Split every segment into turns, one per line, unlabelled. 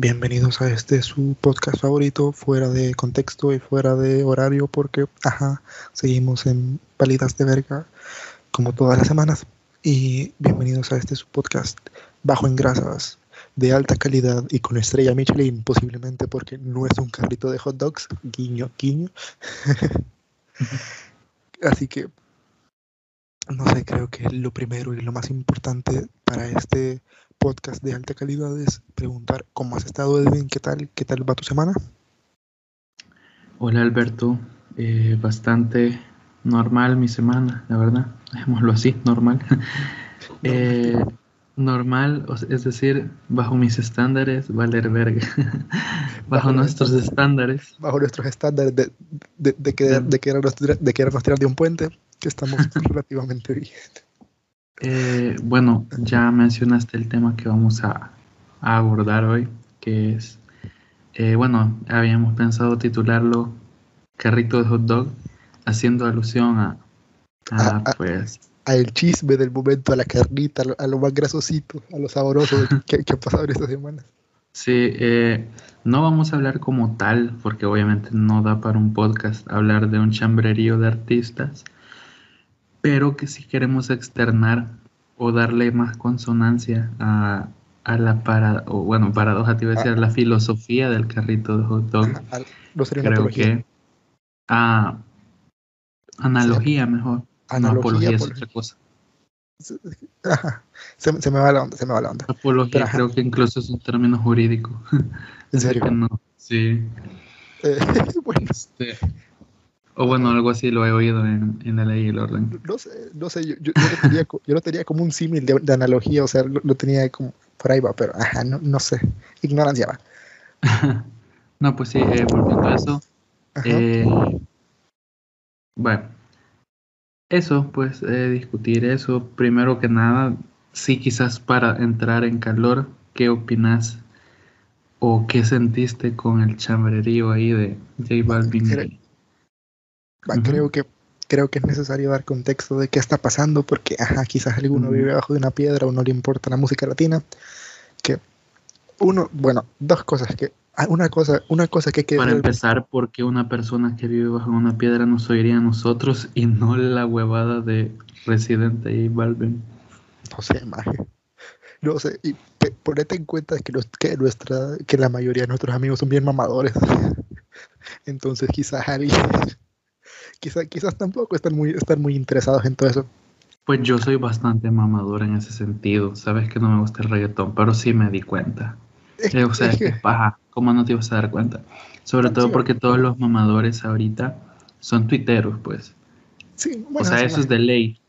Bienvenidos a este su podcast favorito, fuera de contexto y fuera de horario, porque, ajá, seguimos en palidas de verga como todas las semanas. Y bienvenidos a este su podcast bajo en grasas, de alta calidad y con estrella Michelin, posiblemente porque no es un carrito de hot dogs, guiño, guiño. Así que, no sé, creo que lo primero y lo más importante para este podcast de alta calidad es preguntar cómo has estado, Edwin, qué tal, qué tal va tu semana.
Hola Alberto, eh, bastante normal mi semana, la verdad, dejémoslo así, normal. eh, normal, es decir, bajo mis estándares, valer verga. bajo, nuestros estándares.
Bajo nuestros estándares de, de, de, querer, de, querernos, de querernos tirar de un puente, que estamos relativamente bien.
Eh, bueno, ya mencionaste el tema que vamos a, a abordar hoy, que es, eh, bueno, habíamos pensado titularlo Carrito de Hot Dog, haciendo alusión a, a,
a
pues...
Chisme del momento, a la carnita, a lo, a lo más grasosito, a lo sabroso que, que, ha pasado en estas semanas.
Sí, eh, no vamos a hablar como tal, porque obviamente no da para un podcast hablar de un chambrerío de artistas, pero que si queremos externar o darle más consonancia a, a la para, o bueno, paradoja, te iba a decir, a la filosofía del carrito de hot dog.
Ajá, no sería una
Creo que a analogía mejor. No,
Analogía,
apología es otra cosa.
Ajá, se, se me va la onda, se me va la onda.
Apología
Pero,
creo que incluso es un término jurídico.
¿En serio?
no, sí.
Eh, bueno,
Este, o bueno, algo así lo he oído en, en la ley y el orden.
no sé, no sé, yo, yo, yo lo, tenía, yo lo tenía como un símil de, de analogía, o sea, lo, lo tenía como por ahí va, pero ajá, no, no sé, ignorancia va.
no, pues sí, eh, volviendo a eso. Eh, bueno, eso, pues eh, discutir eso. Primero que nada, sí, quizás para entrar en calor, ¿qué opinas o qué sentiste con el chambrerío ahí de J Balvin? Y-
Va,
Ujú.
creo que creo que es necesario dar contexto de qué está pasando porque ajá, quizás alguno
Ujú.
vive bajo de una piedra o no le importa la música latina que uno bueno dos cosas que ah, una cosa una cosa que hay que
Para empezar, ¿por qué una persona que vive bajo una piedra nos oiría a nosotros y no la huevada de Residente J Balvin?
no sé maje. no sé y ponete en cuenta que, los, que nuestra que la mayoría de nuestros amigos son bien mamadores entonces quizás alguien quizás quizás tampoco están muy están muy interesados en todo eso
Pues yo soy bastante mamador en ese sentido. Sabes que no me gusta el reggaetón, pero sí me di cuenta.
Es-
Eh, o sea,
es
que paja. ¿Cómo no te ibas a dar cuenta? Sobre
Sí,
todo porque todos los mamadores ahorita son tuiteros, pues.
sí,
O
bueno,
sea,
sí,
eso es de ley.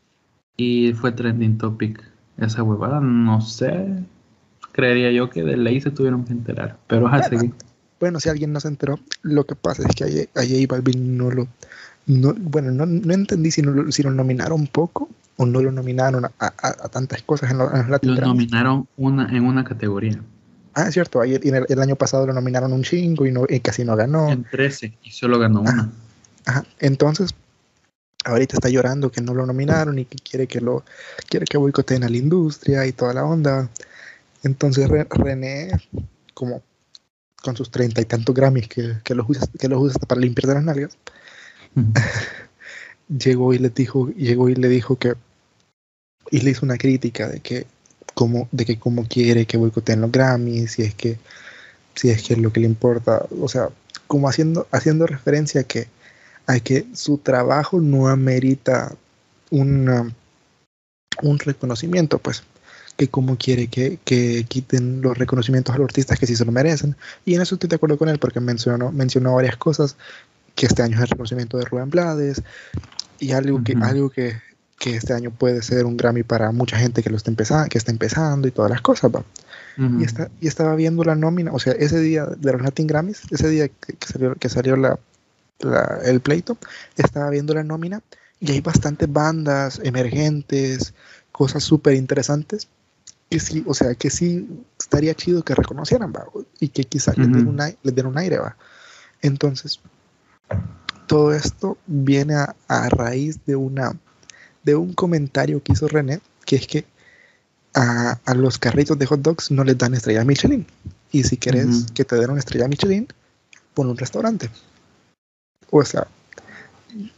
Y fue trending topic esa huevada. No sé. Creería yo que de ley se tuvieron que enterar. Pero
Bueno,
seguí.
Bueno, si alguien no se enteró, lo que pasa es que a J Balvin no lo. No, bueno, no, no entendí si, no lo, si lo nominaron poco o no lo nominaron a, a- a tantas cosas en, lo- en los Latin
Lo nominaron una, en una categoría.
Ah, es cierto, ayer, el, el año pasado lo nominaron un chingo y, no, y casi no ganó.
En 13 y solo ganó una.
Ajá, Entonces, ahorita está llorando que no lo nominaron y que quiere que lo quiere que boicoteen a la industria y toda la onda. Entonces Re- René, como con sus treinta y tantos Grammys que, que los usa, que los usa hasta para limpiar de las nalgas, llegó y le dijo, llegó y le dijo que y le hizo una crítica de que como de que como quiere que boicoteen los Grammys, si es que si es que es lo que le importa, o sea, como haciendo haciendo referencia a que a que su trabajo no amerita una, un reconocimiento, pues que como quiere que, que quiten los reconocimientos a los artistas que sí se lo merecen. Y en eso estoy de acuerdo con él porque mencionó, mencionó varias cosas, que este año es el reconocimiento de Rubén Blades y algo que, algo que, que este año puede ser un Grammy para mucha gente que lo está empezando, que está empezando y todas las cosas, ¿va? Y, está, y estaba viendo la nómina, o sea, ese día de los Latin Grammys, ese día que, que salió, que salió la, la- el pleito, estaba viendo la nómina y hay bastantes bandas emergentes, cosas súper interesantes, que sí, o sea, que sí estaría chido que reconocieran, ¿va? y que quizás les, den un, ai- les den un aire, ¿va? Entonces, todo esto viene a, a raíz de una de un comentario que hizo René, que es que a, a los carritos de hot dogs no les dan estrella Michelin. Y si quieres que te den una estrella Michelin, pon un restaurante. O sea,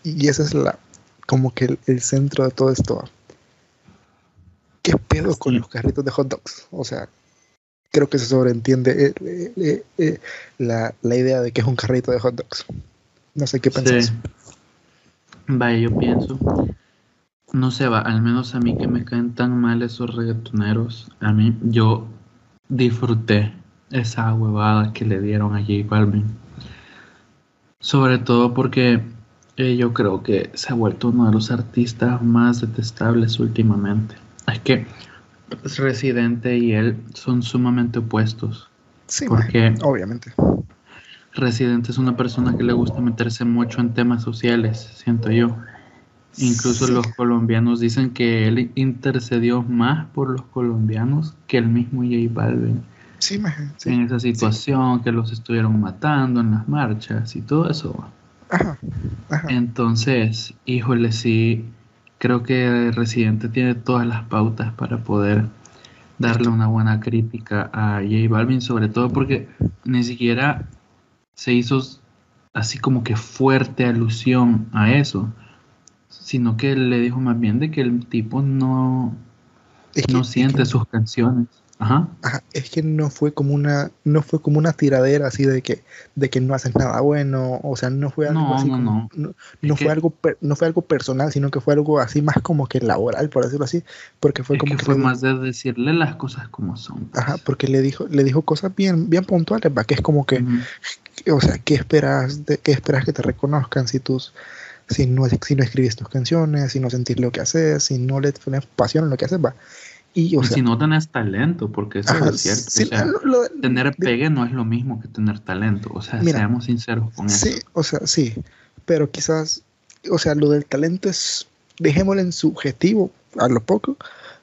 y ese es la como que el, centro de todo esto. ¿Qué pedo con los carritos de hot dogs? O sea, creo que se sobreentiende eh, eh, eh, la, idea de que es un carrito de hot dogs. No sé qué pensás.
Vaya, yo pienso. No sé, va, al menos a mí que me caen tan mal esos reggaetoneros, a mí yo disfruté esa huevada que le dieron a J Balvin. Sobre todo porque eh, yo creo que se ha vuelto uno de los artistas más detestables últimamente. Es que Residente y él son sumamente opuestos.
Sí, porque obviamente.
Residente es una persona que le gusta meterse mucho en temas sociales, siento yo. Incluso los colombianos dicen que él intercedió más por los colombianos que el mismo J Balvin.
Sí,
en esa situación, que los estuvieron matando en las marchas y todo eso. Ajá, Entonces, híjole, sí, creo que Residente tiene todas las pautas para poder darle una buena crítica a J Balvin, sobre todo porque ni siquiera se hizo así como que fuerte alusión a eso, sino que le dijo más bien de que el tipo no, no siente sus canciones. Ajá.
Es que no fue como una, no fue como una tiradera así de que, de que no haces nada bueno, o sea, no fue algo así no, no, fue algo no fue algo personal, sino que fue algo así más como que laboral, por decirlo así, porque fue como
que, fue más de decirle las cosas como son.
Pues. Ajá, porque le dijo, le dijo cosas bien, bien puntuales, ¿va? que es como que, o sea, ¿qué esperas, de, qué esperas que te reconozcan si tus si no, si no escribes tus canciones, si no sentís lo que haces, si no le pones pasión en lo que haces, va.
Y, si no tenés talento, porque eso es cierto. tener pegue no es lo mismo que tener talento. O sea, seamos sinceros con
eso. Sí, o sea, sí. Pero quizás, o sea, lo del talento es, dejémoslo en subjetivo a lo poco,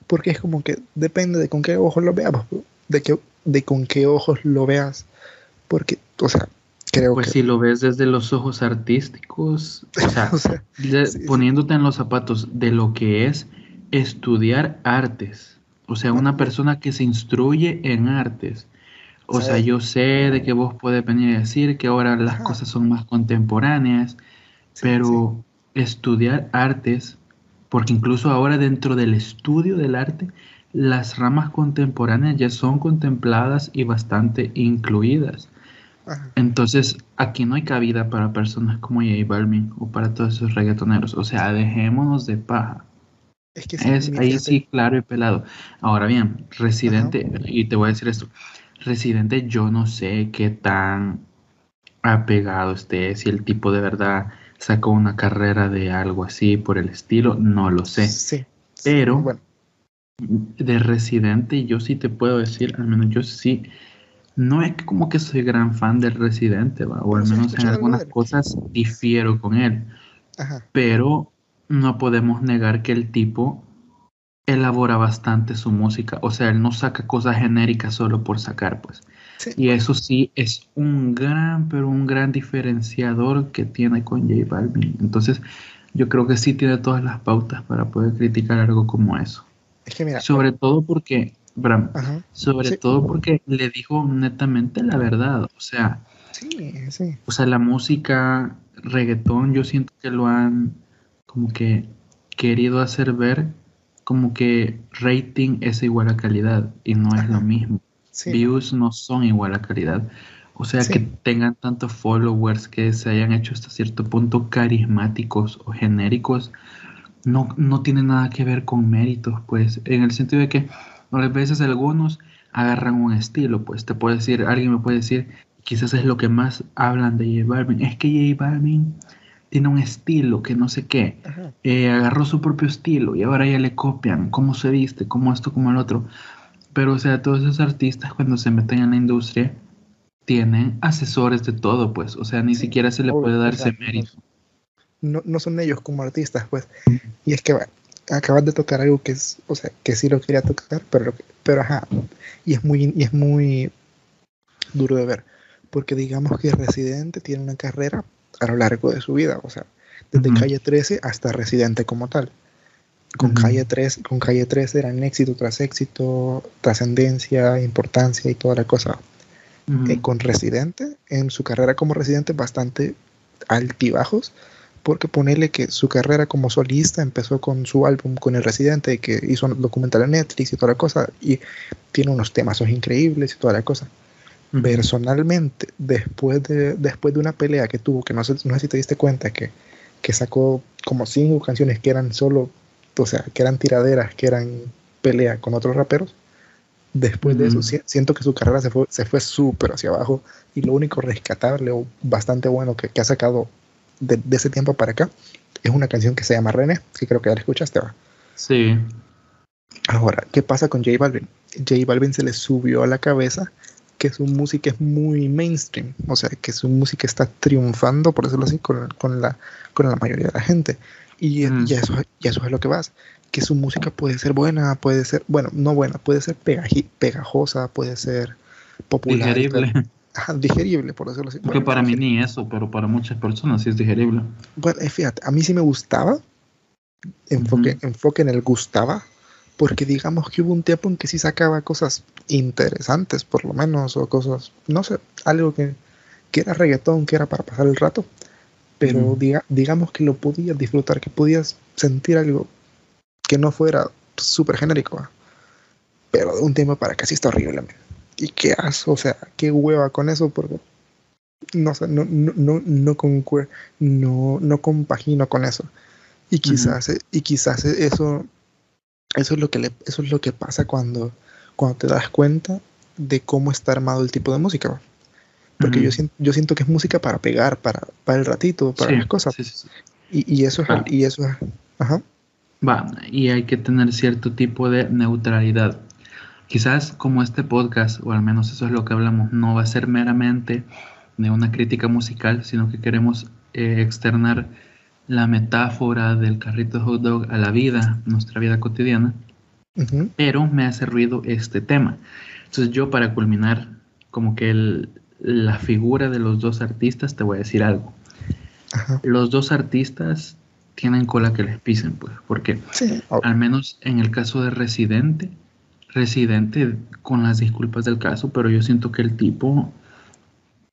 porque es como que depende de con qué ojos lo veamos, de, que, de con qué ojos lo veas. Porque, o sea, creo
pues si lo ves desde los ojos artísticos, o sea, poniéndote en los zapatos de lo que es estudiar artes. O sea, una persona que se instruye en artes. O sea, yo sé de que vos puedes venir a decir que ahora las cosas son más contemporáneas, pero estudiar artes, porque incluso ahora dentro del estudio del arte, las ramas contemporáneas ya son contempladas y bastante incluidas. Entonces, aquí no hay cabida para personas como J Balvin o para todos esos reggaetoneros. O sea, dejémonos de paja. Es que ahí sí, claro y pelado. Ahora bien, Residente, y te voy a decir esto, Residente yo no sé qué tan apegado esté, si el tipo de verdad sacó una carrera de algo así por el estilo, no lo sé. Sí. Pero de Residente yo sí te puedo decir, al menos yo sí, no es como que soy gran fan del Residente, o al menos en algunas cosas difiero con él. Ajá. Pero no podemos negar que el tipo elabora bastante su música. O sea, él no saca cosas genéricas solo por sacar, pues. Y eso sí es un gran, pero un gran diferenciador que tiene con J Balvin. Entonces, yo creo que sí tiene todas las pautas para poder criticar algo como eso. Es que mira, sobre todo porque, Bram, sobre todo porque le dijo netamente la verdad. O sea, sí, sí. O sea, la música, reggaetón, yo siento que lo han como que querido hacer ver como que rating es igual a calidad y no es lo mismo. Views no son igual a calidad. O sea, que tengan tantos followers que se hayan hecho hasta cierto punto carismáticos o genéricos, no, no tiene nada que ver con méritos, pues, en el sentido de que a veces algunos agarran un estilo, pues, te puede decir, alguien me puede decir, quizás es lo que más hablan de J Balvin, es que J Balvin tiene un estilo que no sé qué, eh, agarró su propio estilo y ahora ya le copian. Cómo se viste, cómo esto, como el otro. Pero, o sea, todos esos artistas cuando se meten en la industria tienen asesores de todo, pues, o sea, ni siquiera se le puede dar ese mérito.
No, no, son ellos como artistas, pues. Y es que acabas de tocar algo que es, o sea, que sí lo quería tocar, pero, pero ajá, y es muy, y es muy duro de ver, porque digamos que Residente tiene una carrera a lo largo de su vida, o sea, desde calle 13 hasta residente como tal. Con, calle 3, con calle 13 eran éxito tras éxito, trascendencia, importancia y toda la cosa. eh, con Residente, en su carrera como Residente, bastante altibajos, porque ponerle que su carrera como solista empezó con su álbum con el Residente, que hizo un documental en Netflix y toda la cosa, y tiene unos temas increíbles y toda la cosa. Personalmente, después de, después de una pelea que tuvo, que no sé, no sé si te diste cuenta, que, que sacó como cinco canciones que eran solo, o sea, que eran tiraderas, que eran pelea con otros raperos, después de eso siento que su carrera se fue se fue súper hacia abajo y lo único rescatable o bastante bueno que, que ha sacado de, de, ese tiempo para acá es una canción que se llama René, que creo que ya la escuchaste, ¿va?
Sí.
Ahora, ¿qué pasa con J Balvin? J Balvin se le subió a la cabeza que su música es muy mainstream, o sea, que su música está triunfando, por decirlo así, con, con la, con la mayoría de la gente. Y, mm. y, eso, y eso es lo que vas, que su música puede ser buena, puede ser, bueno, no buena, puede ser pegajosa, puede ser popular.
Digerible.
Digerible, por decirlo así.
Porque bueno, para mí ni eso, pero para muchas personas sí es digerible.
Bueno, eh, fíjate, a mí sí me gustaba, enfoque, uh -huh. enfoque en el gustaba, porque digamos que hubo un tiempo en que sí sacaba cosas interesantes, por lo menos, o cosas, no sé, algo que, que era reggaetón, que era para pasar el rato, pero mm. diga, digamos que lo podías disfrutar, que podías sentir algo que no fuera súper genérico, ¿eh? pero de un tiempo para acá sí está horrible. Man. Y qué asco, o sea, qué hueva con eso, porque no sé, no, no, no, no, no, no compagino con eso. Y quizás, mm. y quizás eso eso es lo que le, eso es lo que pasa cuando, cuando te das cuenta de cómo está armado el tipo de música. Porque uh -huh. yo, siento, yo siento que es música para pegar, para, para el ratito, para
sí,
las cosas.
Sí, sí,
y, y, eso es, ah. y eso es, ajá.
Va, y hay que tener cierto tipo de neutralidad. Quizás como este podcast, o al menos eso es lo que hablamos, no va a ser meramente de una crítica musical, sino que queremos eh, externar la metáfora del carrito de hot dog a la vida, nuestra vida cotidiana, uh -huh. pero me hace ruido este tema. Entonces yo para culminar como que el, la figura de los dos artistas, te voy a decir algo. Ajá. Los dos artistas tienen cola que les pisen, pues, porque sí. oh. al menos en el caso de Residente, Residente, con las disculpas del caso, pero yo siento que el tipo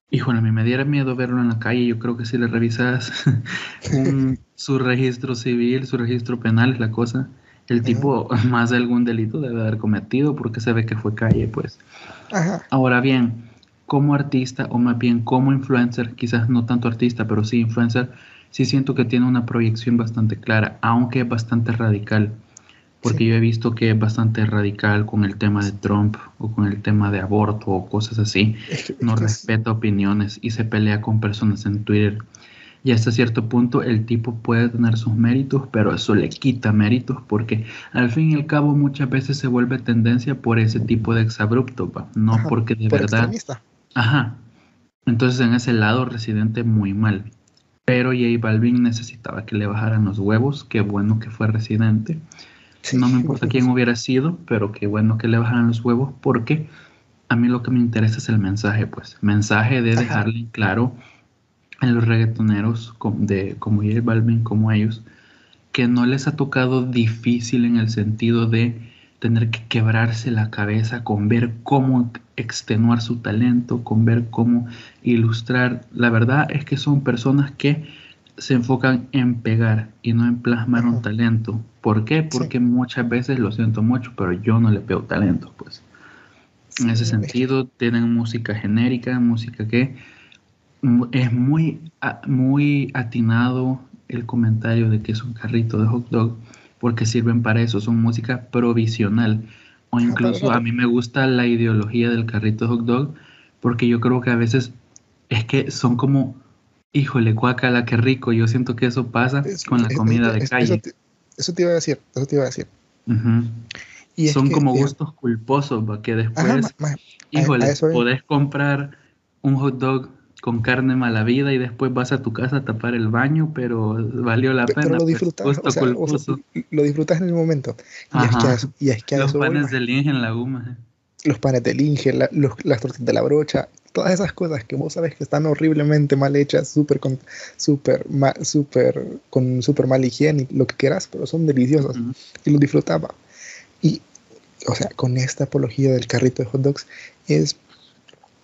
Híjole, a mí me diera miedo verlo en la calle. Yo creo que si le revisas un, su registro civil, su registro penal es la cosa. El tipo Ajá. más de algún delito debe haber cometido porque se ve que fue calle, pues. Ajá. Ahora bien, como artista o más bien como influencer, quizás no tanto artista, pero sí influencer, sí siento que tiene una proyección bastante clara, aunque bastante radical porque sí. yo he visto que es bastante radical con el tema de Trump o con el tema de aborto o cosas así. No respeta opiniones y se pelea con personas en Twitter. Y hasta cierto punto el tipo puede tener sus méritos, pero eso le quita méritos porque al fin y al cabo muchas veces se vuelve tendencia por ese tipo de exabrupto, ¿va? no Ajá, porque de por verdad... Extremista. Ajá. Entonces en ese lado Residente muy mal. Pero J Balvin necesitaba que le bajaran los huevos, qué bueno que fue Residente. Sí, no me importa quién hubiera sido, pero qué bueno que le bajaran los huevos, porque a mí lo que me interesa es el mensaje, pues. Mensaje de dejarle Ajá. claro a los reggaetoneros de, como J Balvin, como ellos, que no les ha tocado difícil en el sentido de tener que quebrarse la cabeza con ver cómo extenuar su talento, con ver cómo ilustrar. La verdad es que son personas que se enfocan en pegar y no en plasmar un talento. ¿Por qué? Porque sí. muchas veces lo siento mucho, pero yo no le pego talento, pues. Sí, en ese sentido, tienen música genérica, música que es muy, muy atinado el comentario de que es un carrito de hot dog, porque sirven para eso, son música provisional. O incluso a mí me gusta la ideología del carrito de hot dog, porque yo creo que a veces es que son como híjole, guacala, qué rico. Yo siento que eso pasa es, con la comida es, de calle.
Eso te, eso te, iba a decir, eso te iba a decir.
Uh -huh. y Son como gustos culposos, ¿va? que después, Ajá, ma, ma, híjole, podés comprar un hot dog con carne mala vida y después vas a tu casa a tapar el baño, pero valió la
pero,
pena.
Pero lo disfrutas, o sea, o sea, lo disfrutas en el momento. Y es, que, y que
Los panes del Inge en la guma. Eh.
Los panes del Inge, la, los, las tortas de la brocha, todas esas cosas que vos sabes que están horriblemente mal hechas, súper con, super, ma, super, con súper mal higiene, lo que quieras, pero son deliciosas. -huh. Y lo disfrutaba. Y, o sea, con esta apología del carrito de hot dogs, es,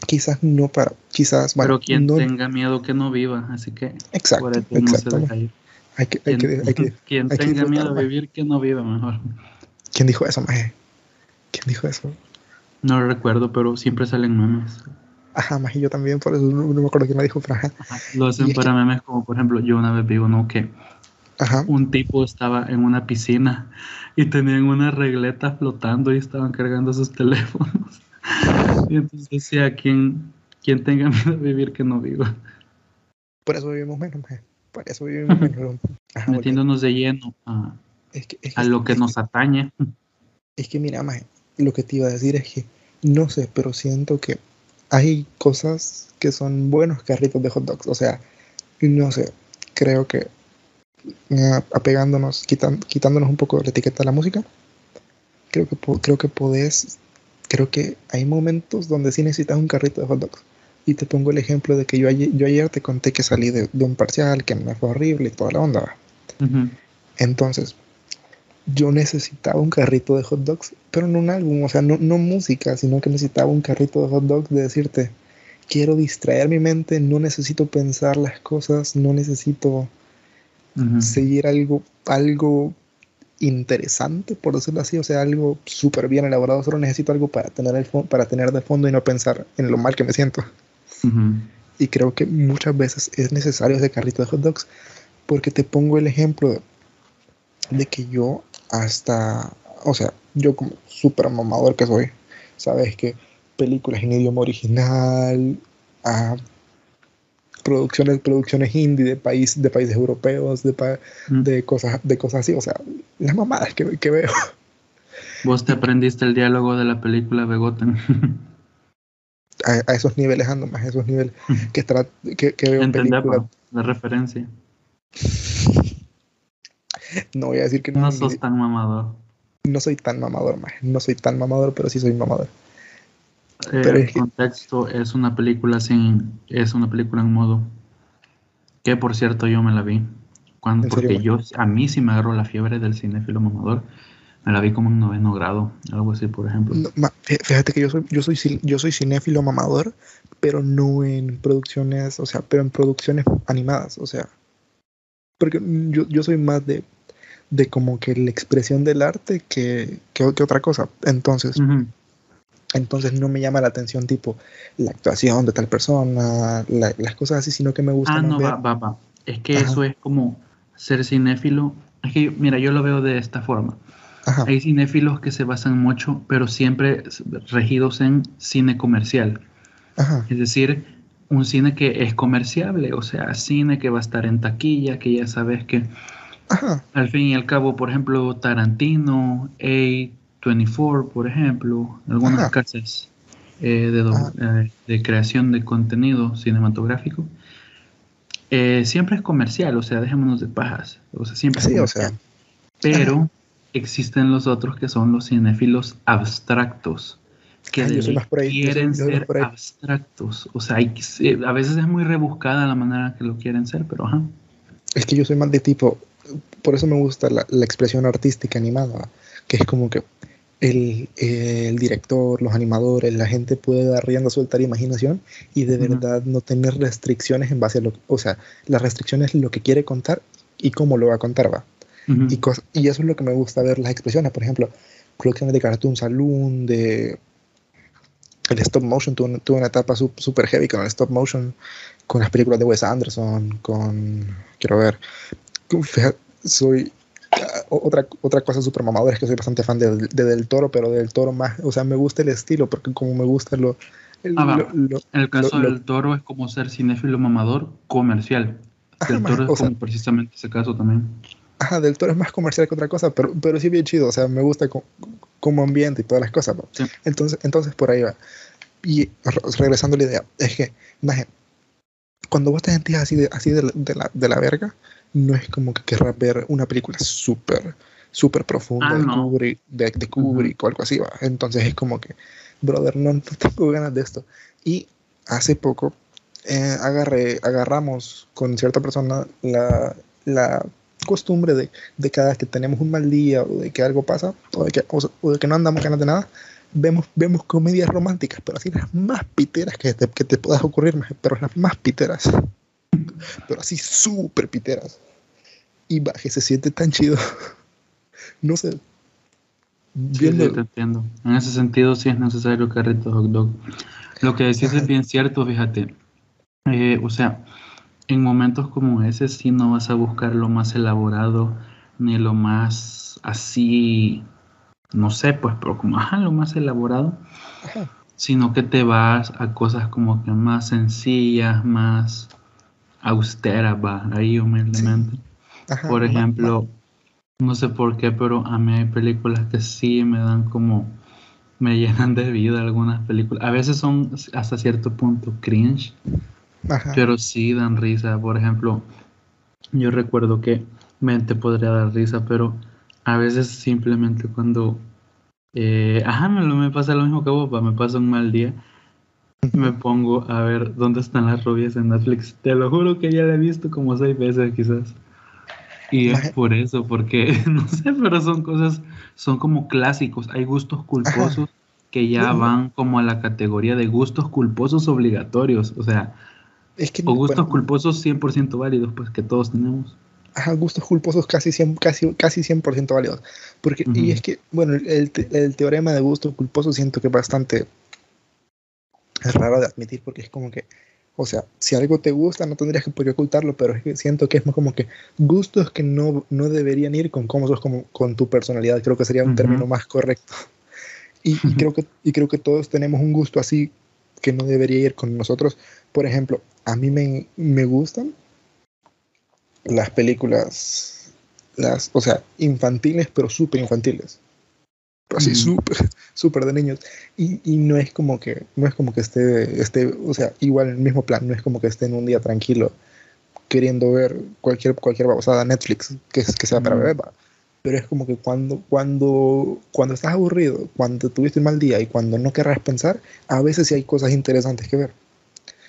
quizás no para, quizás,
Pero quien
no,
tenga miedo que no viva, así que
exacto,
eso no.
Hay que, hay
Quien,
que, hay que,
quien
hay que
tenga miedo
disfrutar,
de vivir, que no viva mejor.
¿Quién dijo eso, maje? ¿Quién dijo eso?
No lo recuerdo, pero siempre salen memes.
Ajá, maje, yo también, por eso no, no me acuerdo quién la dijo, pero ajá.
Ajá, Lo
Y
hacen para memes como, por ejemplo, yo una vez vi uno que
Ajá.
un tipo estaba en una piscina y tenían una regleta flotando y estaban cargando sus teléfonos. Y entonces decía, quien, quien tenga miedo de vivir, que no viva.
Por eso vivimos menos, maje. Por eso vivimos menos. Ajá, porque
Metiéndonos de lleno a,
es que, es que,
a lo que nos atañe.
Es que mira, maje, lo que te iba a decir es que, no sé, pero siento que hay cosas que son buenos carritos de hot dogs. O sea, no sé, creo que apegándonos, quitan- quitándonos un poco la etiqueta de la música, creo que, creo que podés, creo que hay momentos donde sí necesitas un carrito de hot dogs. Y te pongo el ejemplo de que yo ayer, yo ayer te conté que salí de, de un parcial, que me fue horrible y toda la onda. Entonces, yo necesitaba un carrito de hot dogs, pero no un álbum, o sea, no, no música, sino que necesitaba un carrito de hot dogs de decirte, quiero distraer mi mente, no necesito pensar las cosas, no necesito seguir algo, algo interesante, por decirlo así, o sea, algo súper bien elaborado, solo necesito algo para tener, el para tener de fondo y no pensar en lo mal que me siento. Y creo que muchas veces es necesario ese carrito de hot dogs. Porque te pongo el ejemplo de, de que yo hasta, o sea, yo como súper mamador que soy, sabes que películas en idioma original, a producciones, producciones indie de país, de países europeos, de, pa-
Mm.
de cosas, de cosas así, o sea, las mamadas que, que veo.
Vos te aprendiste el diálogo de la película Begotten.
A, a esos niveles ando más, a esos niveles que, tra- que, que veo
Entendé
películas.
la referencia.
No voy a decir que no,
No sos tan mamador.
no soy tan mamador, más, no soy tan mamador, pero sí soy mamador.
Eh,
Pero
el
es que-
contexto es una película sin. Es una película en modo. Que por cierto yo me la vi. Cuando,
¿En serio,
porque
man?
yo, a mí sí me agarró la fiebre del cinéfilo mamador. Me la vi como en noveno grado, algo así, por ejemplo.
No, ma- fí- fíjate que yo soy, yo soy, yo soy cinéfilo mamador, pero no en producciones, o sea, pero en producciones animadas, o sea, porque yo, yo soy más de, de como que la expresión del arte que, que, que otra cosa. Entonces,
Ujú.
entonces no me llama la atención tipo la actuación de tal persona, la- las cosas así, sino que me gusta
Ah, no,
ver.
va, va, va. Es que
Ajá.
eso es como ser cinéfilo. Es que, mira, yo lo veo de esta forma.
Ajá,
Hay cinéfilos que se basan mucho, pero siempre regidos en cine comercial.
ajá,
Es decir, un cine que es comerciable, o sea, cine que va a estar en taquilla, que ya sabes que
ajá,
al fin y al cabo, por ejemplo, Tarantino, A24, por ejemplo, algunas
Ajá.
casas eh, de,
Ajá.
eh, de creación de contenido cinematográfico, eh, siempre es comercial, o sea, dejémonos de pajas, o sea, siempre es
sí, o
comercial.
sea,
Pero existen los otros que son los cinéfilos abstractos, que
ahí,
quieren
yo
ser abstractos. O sea, hay a veces es muy rebuscada la manera que lo quieren ser, pero ajá.
Es que yo soy más de tipo, por eso me gusta la, la expresión artística animada, que es como que el, el director, los animadores, la gente puede dar rienda suelta a la imaginación y de verdad no tener restricciones en base a lo o sea, las restricciones es lo que quiere contar y cómo lo va a contar, va. Y, cos- y eso es lo que me gusta ver las expresiones, por ejemplo, producciones de Cartoon Saloon, de el stop motion, tuvo, una- tuvo una etapa super heavy con el stop motion, con las películas de Wes Anderson, con, quiero ver, soy, ah, otra, otra cosa super mamadora es que soy bastante fan de, de Del Toro, pero Del Toro más, o sea, me gusta el estilo, porque como me gusta lo... el-
Ah, va.
lo- lo-
En el caso
lo-
del toro es como ser cinéfilo mamador comercial.
Ajá,
el
más,
toro es
sea,
como precisamente ese caso también.
Ajá, Del Toro es más comercial que otra cosa, pero, pero sí bien chido, o sea, me gusta co- como ambiente y todas las cosas. Entonces, entonces por ahí va. Y re- regresando a la idea, es que, maje, cuando vos te sentís así de, así de, la, de la verga, no es como que querrás ver una película súper, súper profunda
Ah,
de,
no.
Kubrick, de, de Kubrick o algo así, va. Entonces es como que, brother, no, no tengo ganas de esto. Y hace poco eh, agarré, agarramos con cierta persona la, la costumbre de, de cada vez que tenemos un mal día o de que algo pasa o de que, o, o de que no andamos ganas de nada, vemos, vemos comedias románticas, pero así las más piteras que te, que te puedas ocurrir, pero las más piteras. Pero así súper piteras. Y baje, se siente tan chido. No sé.
Sí,
Viendo,
sí, te entiendo. En ese sentido sí es necesario carrito hot dog. Lo que decís es bien cierto, fíjate. Eh, o sea, en momentos como ese sí no vas a buscar lo más elaborado ni lo más así, no sé, pues, pero como ajá, lo más elaborado,
Ajá.
sino que te vas a cosas como que más sencillas, más austeras, va, ahí humildemente.
ajá,
Por ejemplo, no sé por qué, pero a mí hay películas que sí me dan como, me llenan de vida algunas películas. A veces son hasta cierto punto cringe,
ajá.
pero sí dan risa. Por ejemplo, yo recuerdo que me te podría dar risa, pero a veces simplemente cuando, eh, ajá, me, me pasa lo mismo que vos, pa, me pasa un mal día, me pongo a ver dónde están las rubias en Netflix. Te lo juro que ya la he visto como seis veces quizás. Y es por eso, porque no sé, pero son cosas, son como clásicos. Hay gustos culposos que ya van como a la categoría de gustos culposos obligatorios. O sea,
Es que,
o gustos
bueno,
culposos 100% válidos, pues que todos tenemos.
ajá, gustos culposos casi 100%, casi, casi 100 válidos. Porque,
Ujú.
Y es que, bueno, el, el te- el teorema de gusto culposo siento que es bastante es raro de admitir porque es como que, o sea, si algo te gusta no tendrías que por qué ocultarlo, pero es que siento que es más como que gustos que no, no deberían ir con cómo sos como, con tu personalidad, creo que sería un
Ujú.
término más correcto. Y, y creo que, y creo que todos tenemos un gusto así que no debería ir con nosotros. Por ejemplo, a mí me, me gustan las películas, las, o sea, infantiles, pero súper infantiles. Pero así,
Ujú.
súper, súper de niños. Y, y no es como que, no es como que esté, esté, o sea, igual en el mismo plan, no es como que esté en un día tranquilo queriendo ver cualquier, cualquier babosada Netflix que, que sea para bebé. Pero es como que cuando, cuando, cuando estás aburrido, cuando tuviste un mal día y cuando no querrás pensar, a veces sí hay cosas interesantes que ver.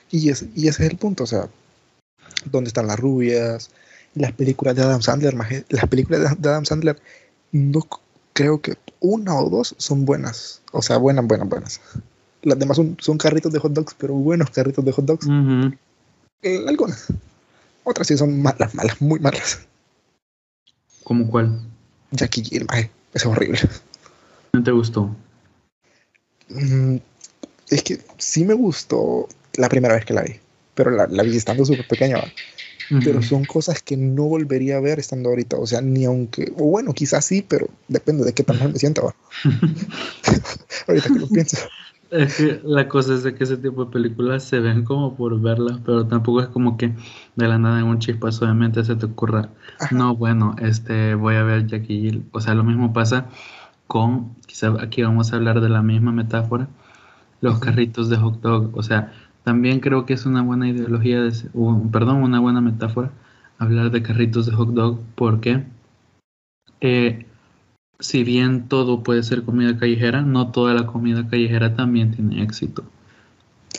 Y, es, y ese es el punto, o sea, ¿dónde están las rubias? Las películas de Adam Sandler, las películas de, Adam Sandler, no creo que una o dos son buenas, o sea, buenas, buenas, buenas. Las demás son, son carritos de hot dogs, pero buenos carritos de hot dogs. Eh, algunas. Otras sí son malas, malas, muy malas.
¿Cómo cuál?
Jackie Jill, es horrible.
¿No te gustó?
Mm, es que sí me gustó la primera vez que la vi, pero la, la vi estando súper pequeña, ¿va? Pero son cosas que no volvería a ver estando ahorita, o sea, ni aunque, o bueno, quizás sí, pero depende de qué tan mal me sienta, ¿va? ahorita que lo pienso.
Es que la cosa es de que ese tipo de películas se ven como por verlas, pero tampoco es como que de la nada en un chispazo de mente se te ocurra,
Ajá.
no, bueno, este, voy a ver Jackie Jill. O sea, lo mismo pasa con, quizá aquí vamos a hablar de la misma metáfora, los carritos de hot dog. O sea, también creo que es una buena ideología, de, perdón, una buena metáfora hablar de carritos de hot dog porque eh, si bien todo puede ser comida callejera, no toda la comida callejera también tiene éxito.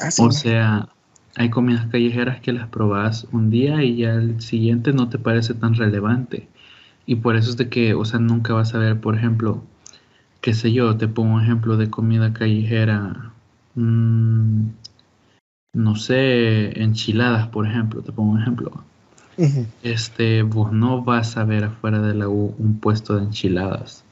Ah, sí,
O sea, hay comidas callejeras que las probás un día y ya el siguiente no te parece tan relevante. Y por eso es de que, o sea, nunca vas a ver, por ejemplo, qué sé yo, te pongo un ejemplo de comida callejera, mm, no sé, enchiladas, por ejemplo, te pongo un ejemplo.
Ujú.
Este, vos no vas a ver afuera de la U un puesto de enchiladas,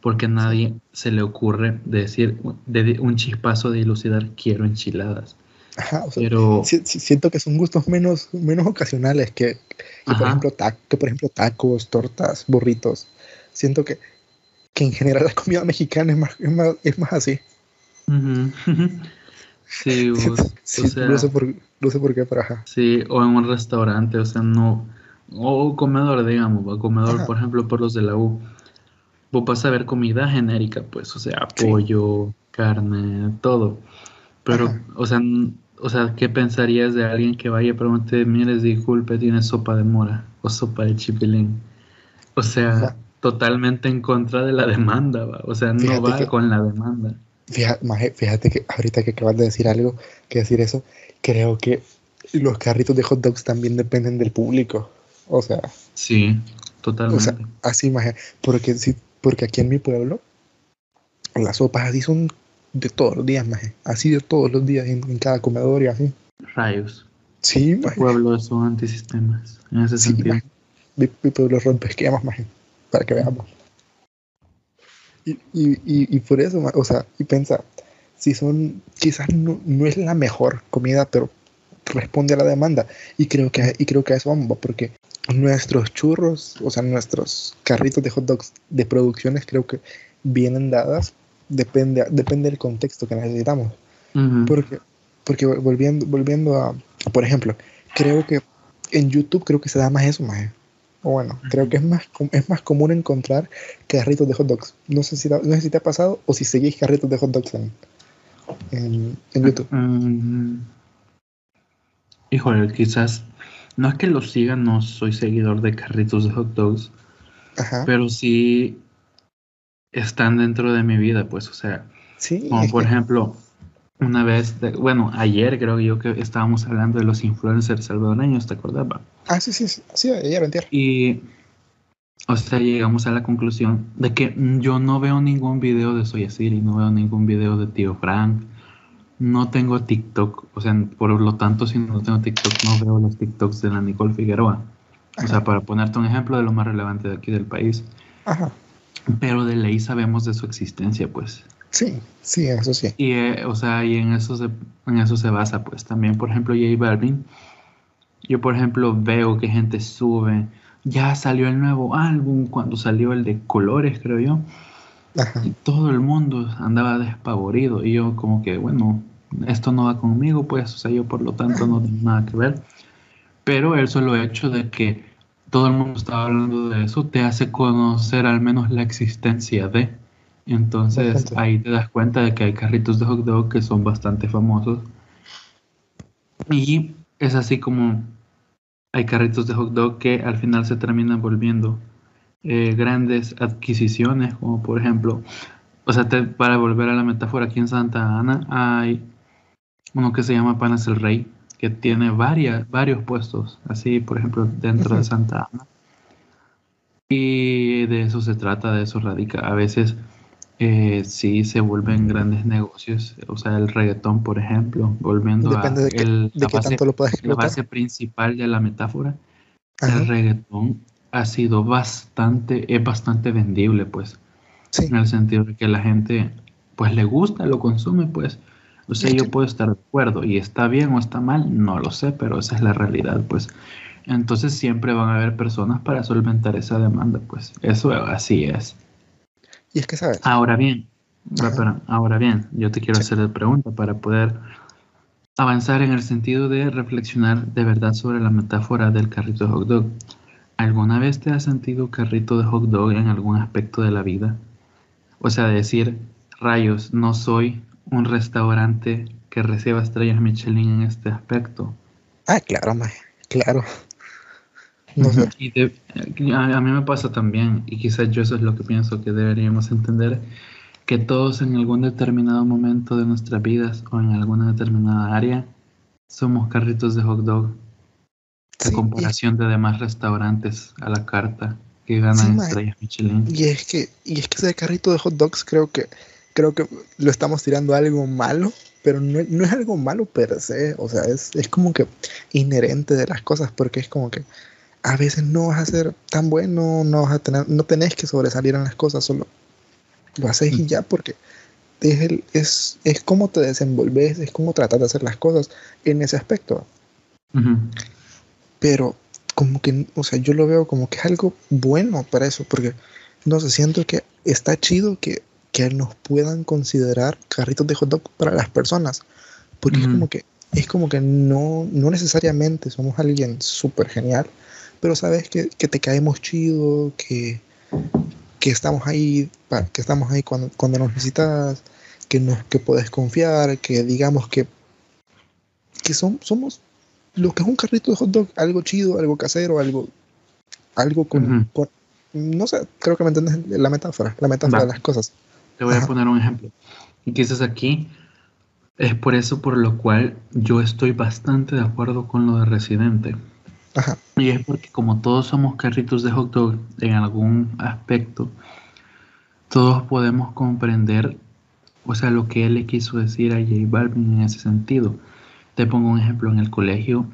porque a nadie se le ocurre decir de un chispazo de dilucidar quiero enchiladas.
Ajá, o sea,
Pero,
si- si- siento que son gustos menos, menos ocasionales que, que por ejemplo, ta- que por ejemplo tacos, tortas, burritos. Siento que, que en general la comida mexicana es más, es más, es más así.
Ujú. sí, vos,
Sí,
o sea,
no, sé por, no sé por qué, pero ajá.
sí, o en un restaurante, o sea, no, o comedor, digamos, o comedor,
Ajá.
por ejemplo, por los de la U, vos vas a ver comida genérica, pues, o sea,
Sí.
pollo, carne, todo, pero,
Ajá.
o sea, o sea, ¿qué pensarías de alguien que vaya y pregunte, mire, disculpe, tiene sopa de mora o sopa de chipilín? O sea,
Ajá.
totalmente en contra de la demanda, ¿va? o sea, no
Fíjate
va
que-
con la demanda.
Fíjate, maje, fíjate que ahorita que acabas de decir algo, que decir eso, creo que los carritos de hot dogs también dependen del público. O sea,
Sí,
o
totalmente.
sea, así, maje, porque, sí, porque aquí en mi pueblo las sopas así son de todos los días, maje. Así de todos los días en, en cada comedor y así.
Rayos.
Sí, maje.
Pueblos son antisistemas. En ese
Sí,
sentido.
Mi, mi pueblo rompe esquemas, maje. Para que veamos. Y, y, y, y por eso, o sea, y pensa, si son, quizás no, no es la mejor comida, pero responde a la demanda. Y creo que, y creo que a eso vamos, porque nuestros churros, o sea, nuestros carritos de hot dogs de producciones, creo que vienen dadas, depende, depende del contexto que necesitamos. Porque, porque vol- volviendo, volviendo a, por ejemplo, creo que en YouTube creo que se da más eso, más. O bueno, creo que es más, es más común encontrar carritos de hot dogs. No sé si, te- no sé si te ha pasado o si seguís carritos de hot dogs en, en, en YouTube.
Mm, Híjole, quizás. No es que lo siga, no soy seguidor de carritos de hot dogs,
Ajá.
pero sí están dentro de mi vida, pues, o sea,
Sí,
como por ejemplo, una vez, de- bueno, ayer creo yo que estábamos hablando de los influencers salvadoreños, ¿te acordás?
Ah, sí, sí, sí, sí, lo entiendo.
Y, o sea, llegamos a la conclusión de que yo no veo ningún video de Soy Siri, no veo ningún video de Tío Frank, no tengo TikTok, o sea, por lo tanto, si no tengo TikTok, no veo los TikToks de la Nicole Figueroa. O sea, para ponerte un ejemplo de lo más relevante de aquí del país.
Ajá.
Pero de ley sabemos de su existencia, pues.
Sí, sí, eso sí.
Y, eh, o sea, y en eso, se, en eso se basa, pues. También, por ejemplo, J Balvin. Yo, por ejemplo, veo que gente sube. Ya salió el nuevo álbum, cuando salió el de colores, creo yo.
Ajá.
Y todo el mundo andaba despavorido. Y yo, como que, bueno, esto no va conmigo, pues. O sea, yo, por lo tanto, no tengo nada que ver. Pero el solo hecho de que todo el mundo estaba hablando de eso te hace conocer al menos la existencia de. Entonces ahí te das cuenta de que hay carritos de hot dog que son bastante famosos. Y es así como hay carritos de hot dog que al final se terminan volviendo eh, grandes adquisiciones, como por ejemplo, o sea, te- para volver a la metáfora, aquí en Santa Ana hay uno que se llama Panas el Rey, que tiene varias, varios puestos, así por ejemplo dentro de. Santa Ana. Y de eso se trata, de eso radica. A veces eh, sí se vuelven grandes negocios, o sea, el reggaetón, por ejemplo, volviendo
Depende
a
de qué,
el-
de
la,
qué
base,
tanto lo puedas
la base principal de la metáfora,
Ajá.
el reggaetón ha sido bastante, es bastante vendible, pues
Sí,
en el sentido de que la gente pues le gusta, lo consume, pues. O sea, yo
que-
puedo estar de acuerdo y está bien o está mal, no lo sé, pero esa es la realidad, pues. Entonces siempre van a haber personas para solventar esa demanda, pues. Eso así es.
Y es que, ¿sabes?
Ahora bien, ahora bien, yo te quiero
Sí.
hacer la pregunta para poder avanzar en el sentido de reflexionar de verdad sobre la metáfora del carrito de hot dog. ¿Alguna vez te has sentido carrito de hot dog en algún aspecto de la vida? O sea, decir, rayos, no soy un restaurante que reciba estrellas Michelin en este aspecto.
Ah, claro, maje, claro. No sé.
Y de- a, a mí me pasa también, y quizás yo eso es lo que pienso que deberíamos entender, que todos en algún determinado momento de nuestras vidas o en alguna determinada área somos carritos de hot dog a
Sí,
comparación de demás restaurantes a la carta que ganan
Sí,
estrellas Michelin.
Y, y es que, y es que ese carrito de hot dogs creo que, creo que lo estamos tirando a algo malo, pero no, es- no es algo malo per se. O sea, es, es como que inherente de las cosas, porque es como que a veces no vas a ser tan bueno, no vas a tener, no tenés que sobresalir en las cosas, solo lo haces y ya, porque es, el, es, es cómo te desenvolves, es cómo tratas de hacer las cosas en ese aspecto. Pero como que, o sea, yo lo veo como que es algo bueno para eso, porque no sé, siento que está chido que, que nos puedan considerar carritos de hot dog para las personas, porque es como que es como que no, no necesariamente somos alguien súper genial, pero sabes que, que te caemos chido, que, que estamos ahí, que estamos ahí cuando, cuando nos necesitas, que nos, que puedes confiar, que digamos que, que son, somos lo que es un carrito de hot dog, algo chido, algo casero, algo, algo con, no sé, creo que me entiendes la metáfora, la metáfora
Va.
de las cosas.
Te voy a poner un ejemplo. Y quizás aquí es por eso por lo cual yo estoy bastante de acuerdo con lo de Residente.
Ajá,
Y es porque como todos somos carritos de hot dog en algún aspecto, todos podemos comprender o sea, lo que él le quiso decir a J Balvin en ese sentido. Te pongo un ejemplo en el colegio.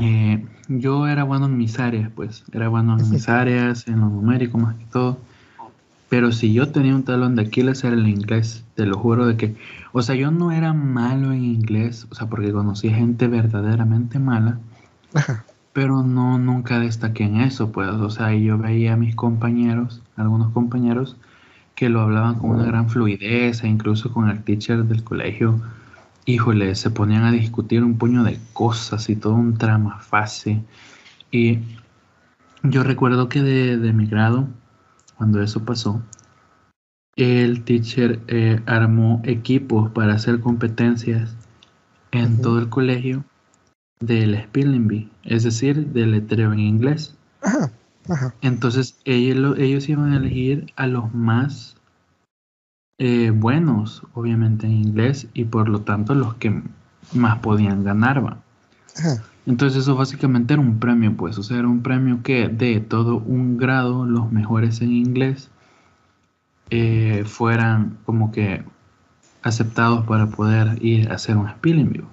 Eh, yo era bueno en mis áreas, pues, era bueno en mis áreas, en lo numérico más que todo. Pero si yo tenía un talón de Aquiles era el inglés, te lo juro de que, o sea, yo no era malo en inglés, o sea, porque conocí gente verdaderamente mala, pero no nunca destaqué en eso, pues, o sea, yo veía a mis compañeros, algunos compañeros que lo hablaban con una gran fluidez e incluso con el teacher del colegio, híjole, se ponían a discutir un puño de cosas y todo un trama fácil. Y yo recuerdo que de, de mi grado, cuando eso pasó, el teacher eh, armó equipos para hacer competencias en todo el colegio del spelling bee, es decir, del letreo en inglés. Entonces ellos, ellos iban a elegir a los más eh, buenos, obviamente en inglés, y por lo tanto los que más podían ganar. Entonces eso básicamente era un premio, pues, o sea, era un premio que de todo un grado, los mejores en inglés, eh, fueran como que aceptados para poder ir a hacer un spilling view.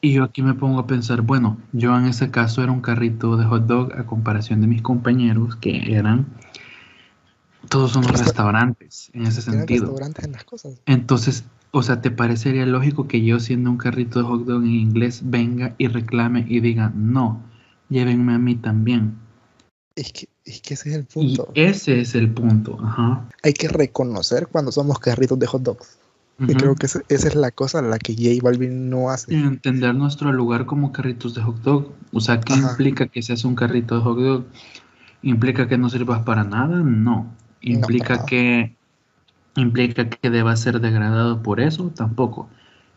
Y yo aquí me pongo a pensar, bueno, yo en ese caso era un carrito de hot dog a comparación de mis compañeros que eran todos unos restaurantes en ese sentido. Restaurantes en las cosas. Entonces, o sea, ¿te parecería lógico que yo siendo un carrito de hot dog en inglés venga y reclame y diga, no, llévenme a mí también?
Es que, es que ese es el punto.
Y ese es el punto, ajá.
Hay que reconocer cuando somos carritos de hot dogs. Y creo que esa, es la cosa la que J Balvin no hace.
entender nuestro lugar como carritos de hot dog. O sea, ¿qué implica que seas un carrito de hot dog? ¿Implica que no sirvas para nada? No. ¿Implica que ¿Implica que deba ser degradado por eso? Tampoco.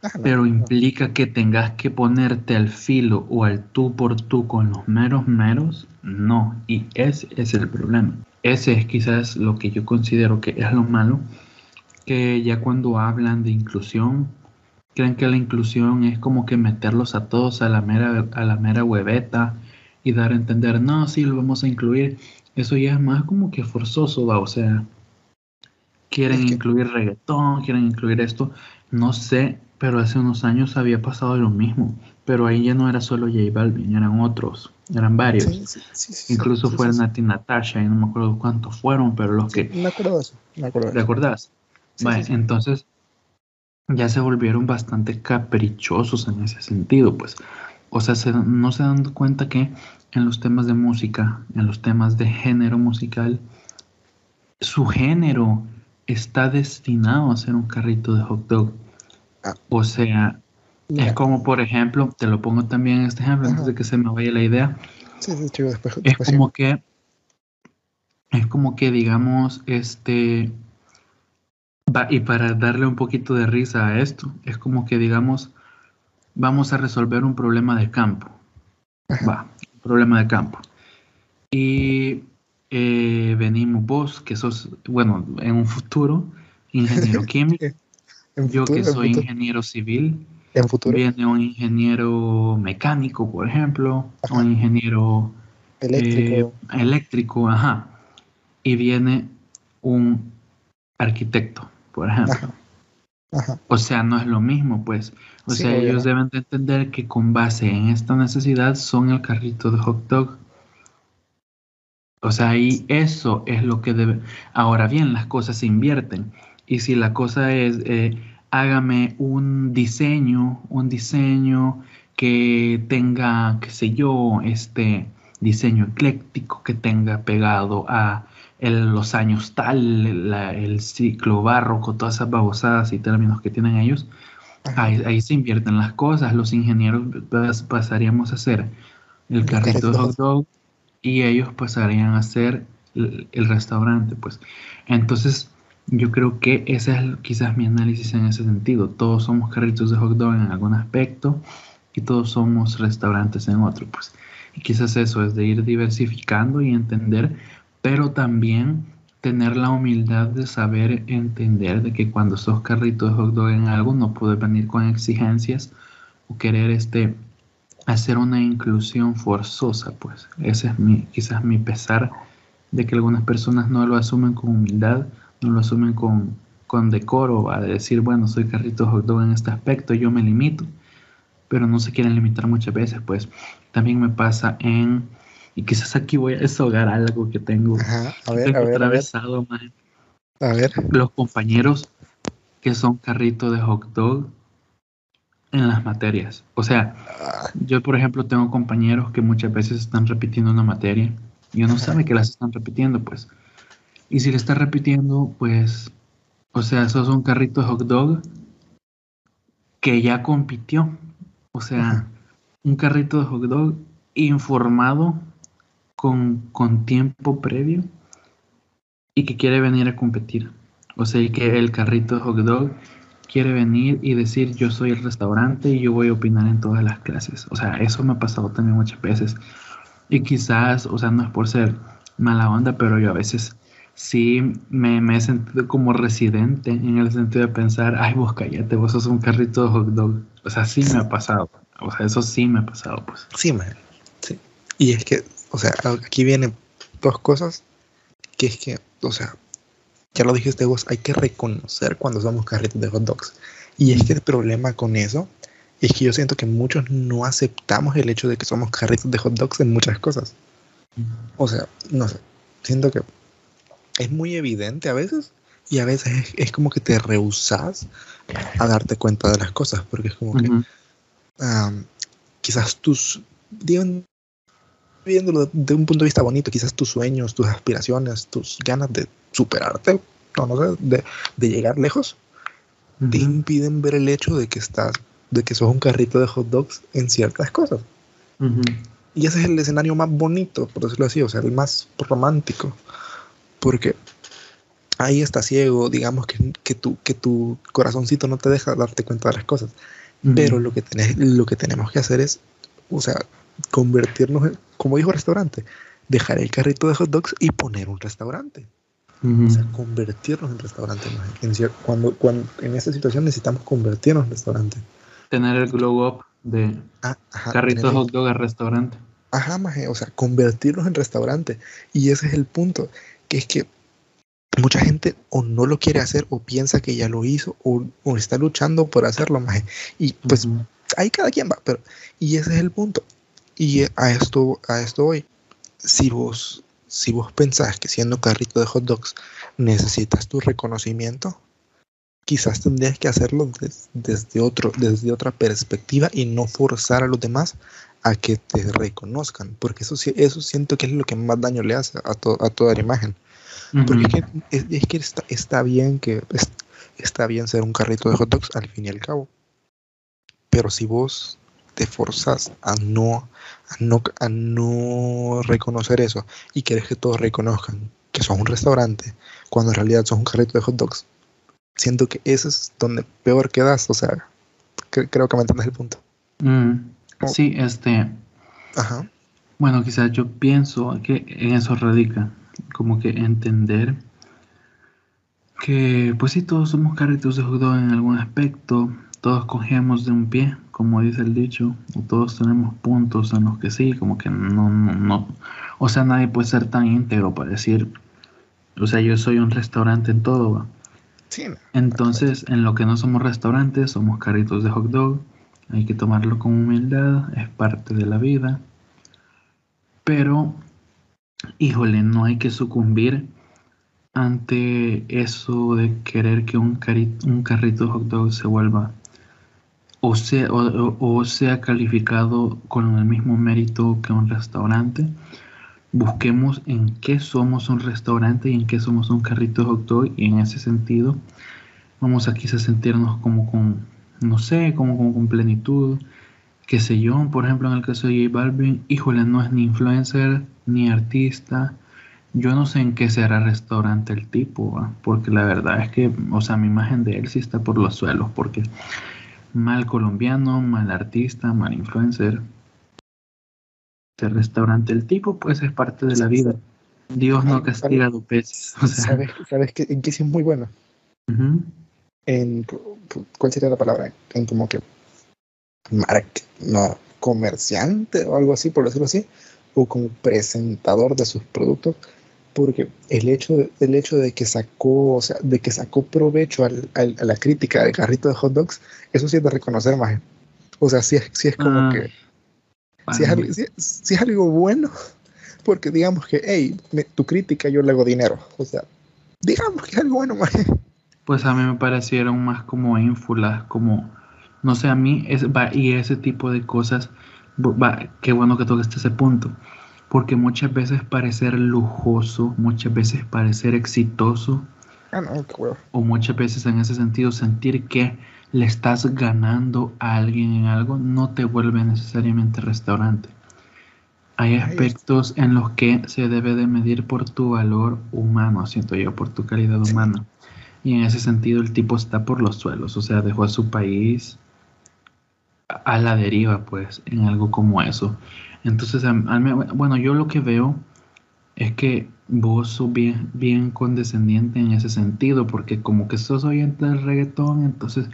Ah, Pero implica que tengas que ponerte al filo o al tú por tú con los meros meros. No. Y ese es el problema. Ese es quizás lo que yo considero que es lo malo. Que ya cuando hablan de inclusión, creen que la inclusión es como que meterlos a todos a la mera, a la mera hueveta y dar a entender, no, sí, lo vamos a incluir. Eso ya es más como que forzoso, va. O sea, quieren incluir reggaetón, quieren incluir esto, no sé, pero hace unos años había pasado lo mismo, pero ahí ya no era solo J Balvin, eran otros, eran varios. Incluso fue Nati Natasha, y no me acuerdo cuántos fueron, pero los que...
Me acuerdo de eso, me acuerdo
Entonces ya se volvieron bastante caprichosos en ese sentido, pues. O sea, no se dan cuenta que en los temas de música, en los temas de género musical, su género está destinado a ser un carrito de hot dog. Ah. O sea, es como, por ejemplo, te lo pongo también en este ejemplo antes de que se me vaya la idea. Sí, sí, después, es como que, es como que, digamos, este, va, y para darle un poquito de risa a esto, es como que, digamos, vamos a resolver un problema de campo. Va, un problema de campo. Y eh, venimos vos, que sos, bueno, en un futuro, ingeniero químico. yo que soy ingeniero civil.
En futuro.
Viene un ingeniero mecánico, por ejemplo, un ingeniero eléctrico. Eh, eléctrico, ajá. Y viene un arquitecto, por ejemplo. O sea, no es lo mismo, pues. O sea, ellos deben de entender que con base en esta necesidad son el carrito de hot dog o sea, y eso es lo que debe... Ahora bien, las cosas se invierten. Y si la cosa es, eh, hágame un diseño, un diseño que tenga, qué sé yo, este diseño ecléctico que tenga pegado a los años tal, el ciclo barroco, todas esas babosadas y términos que tienen ellos, ahí, se invierten las cosas. Los ingenieros pasaríamos a hacer el carrito de hot dog y ellos pasarían a ser el, restaurante, pues. Entonces, yo creo que ese es quizás mi análisis en ese sentido. Todos somos carritos de hot dog en algún aspecto y todos somos restaurantes en otro, pues. Y quizás eso es de ir diversificando y entender, pero también tener la humildad de saber entender de que cuando sos carrito de hot dog en algo no puedes venir con exigencias o querer este hacer una inclusión forzosa, pues. Ese es mi, quizás mi pesar de que algunas personas no lo asumen con humildad, no lo asumen con, con decoro, a decir, bueno, soy carrito hot dog en este aspecto, yo me limito, pero no se quieren limitar muchas veces, pues. También me pasa en, y quizás aquí voy a deshogar algo que tengo,
a ver, a ver,
atravesado,
a ver.
Los compañeros que son carrito de hot dog en las materias. O sea, ah. yo por ejemplo tengo compañeros que muchas veces están repitiendo una materia y uno sabe que las están repitiendo, pues. Y si le está repitiendo, pues, o sea, esos son carritos hot dog que ya compitió. O sea, un carrito de hot dog informado con, con tiempo previo y que quiere venir a competir. O sea, que el carrito de hot dog quiere venir y decir yo soy el restaurante y yo voy a opinar en todas las clases. O sea, eso me ha pasado también muchas veces. Y quizás, o sea, no es por ser mala onda, pero yo a veces sí me, me he sentido como residente en el sentido de pensar, ay, vos cállate, vos sos un carrito de hot dog. O sea, sí me ha pasado. O sea, eso sí me ha pasado, pues.
Sí, man. Sí. Y es que, o sea, aquí vienen dos cosas, que es que, o sea, ya lo dijiste vos, hay que reconocer cuando somos carritos de hot dogs. Y es que el problema con eso es que yo siento que muchos no aceptamos el hecho de que somos carritos de hot dogs en muchas cosas. O sea, no sé, siento que es muy evidente a veces y a veces es, como que te rehusas a darte cuenta de las cosas, porque es como que quizás tus, viéndolo de un punto de vista bonito, quizás tus sueños, tus aspiraciones, tus ganas de superarte, no, no sé, de, de llegar lejos, te impiden ver el hecho de que estás, de que sos un carrito de hot dogs en ciertas cosas. Y ese es el escenario más bonito, por decirlo así, o sea, el más romántico. Porque ahí está ciego, digamos que, que, tu, que tu corazoncito no te deja darte cuenta de las cosas. Pero lo que, tenés, lo que tenemos que hacer es, o sea, convertirnos en, como dijo restaurante, dejar el carrito de hot dogs y poner un restaurante. O sea, convertirnos en restaurante. En, cuando, cuando, en esta situación necesitamos convertirnos en restaurante.
Tener el glow up de ah, carrito de hot dog a restaurante.
Ajá, maje, o sea, convertirnos en restaurante. Y ese es el punto, que es que mucha gente o no lo quiere hacer o piensa que ya lo hizo o, está luchando por hacerlo, maje. Y pues ahí cada quien va, pero y ese es el punto. Y a esto, a esto voy. Si vos, si vos pensás que siendo carrito de hot dogs necesitas tu reconocimiento, quizás tendrías que hacerlo desde, otro, desde otra perspectiva y no forzar a los demás a que te reconozcan, porque eso, eso siento que es lo que más daño le hace a, a toda la imagen. Porque es que, está, está, bien que está bien ser un carrito de hot dogs al fin y al cabo. Pero si vos te forzas a no, a no, a no reconocer eso y quieres que todos reconozcan que sos un restaurante cuando en realidad sos un carrito de hot dogs, siento que eso es donde peor quedas. O sea, creo que me entiendes el punto.
Mm, sí, este.
Ajá.
Bueno, quizás yo pienso que en eso radica, como que entender que, pues sí, todos somos carritos de hot dog en algún aspecto, todos cogemos de un pie, como dice el dicho, todos tenemos puntos en los que sí, como que no, no, no, o sea, nadie puede ser tan íntegro para decir, o sea, yo soy un restaurante en todo,
Sí,
Entonces, en lo que no somos restaurantes, somos carritos de hot dog, hay que tomarlo con humildad, es parte de la vida, pero, híjole, no hay que sucumbir ante eso de querer que un, un carrito de hot dog se vuelva o sea, o, sea calificado con el mismo mérito que un restaurante. Busquemos en qué somos un restaurante y en qué somos un carrito de hot dog y en ese sentido vamos a quizás sentirnos como con, no sé, como, como con plenitud, qué sé yo, por ejemplo en el caso de J Balvin, híjole, no es ni influencer ni artista, yo no sé en qué será restaurante el tipo, porque la verdad es que, o sea, mi imagen de él sí está por los suelos, porque mal colombiano, mal artista, mal influencer. El restaurante, el tipo, pues es parte de la vida. Dios no castiga a peces.
¿Sabes, ¿Sabes que, en qué sí es muy bueno? en, ¿Cuál sería la palabra? En como que no, comerciante o algo así, por decirlo así, o como presentador de sus productos, porque el hecho, de, el hecho de que sacó, o sea, de que sacó provecho al, al, a la crítica del carrito de hot dogs, eso sí es de reconocer más. O sea, sí es, sí es como
Ah,
que, si es, algo, sí- sí es algo bueno, porque digamos que, hey, me- tu crítica yo le hago dinero. O sea, digamos que es algo bueno, maje.
Pues a mí me parecieron más como ínfulas, como, no sé, a mí, es, va, y ese tipo de cosas, va, qué bueno que tocaste ese punto, porque muchas veces parecer lujoso, muchas veces parecer exitoso,
Ah, no,
o muchas veces en ese sentido sentir que le estás ganando a alguien en algo, no te vuelve necesariamente restaurante. Hay aspectos en los que se debe de medir por tu valor humano, siento yo, por tu calidad humana. Y en ese sentido el tipo está por los suelos, o sea, dejó a su país a la deriva, pues, en algo como eso. Entonces, a- a mí- bueno, yo lo que veo es que vos sos bien, bien condescendiente en ese sentido, porque como que sos oyente del reggaetón, entonces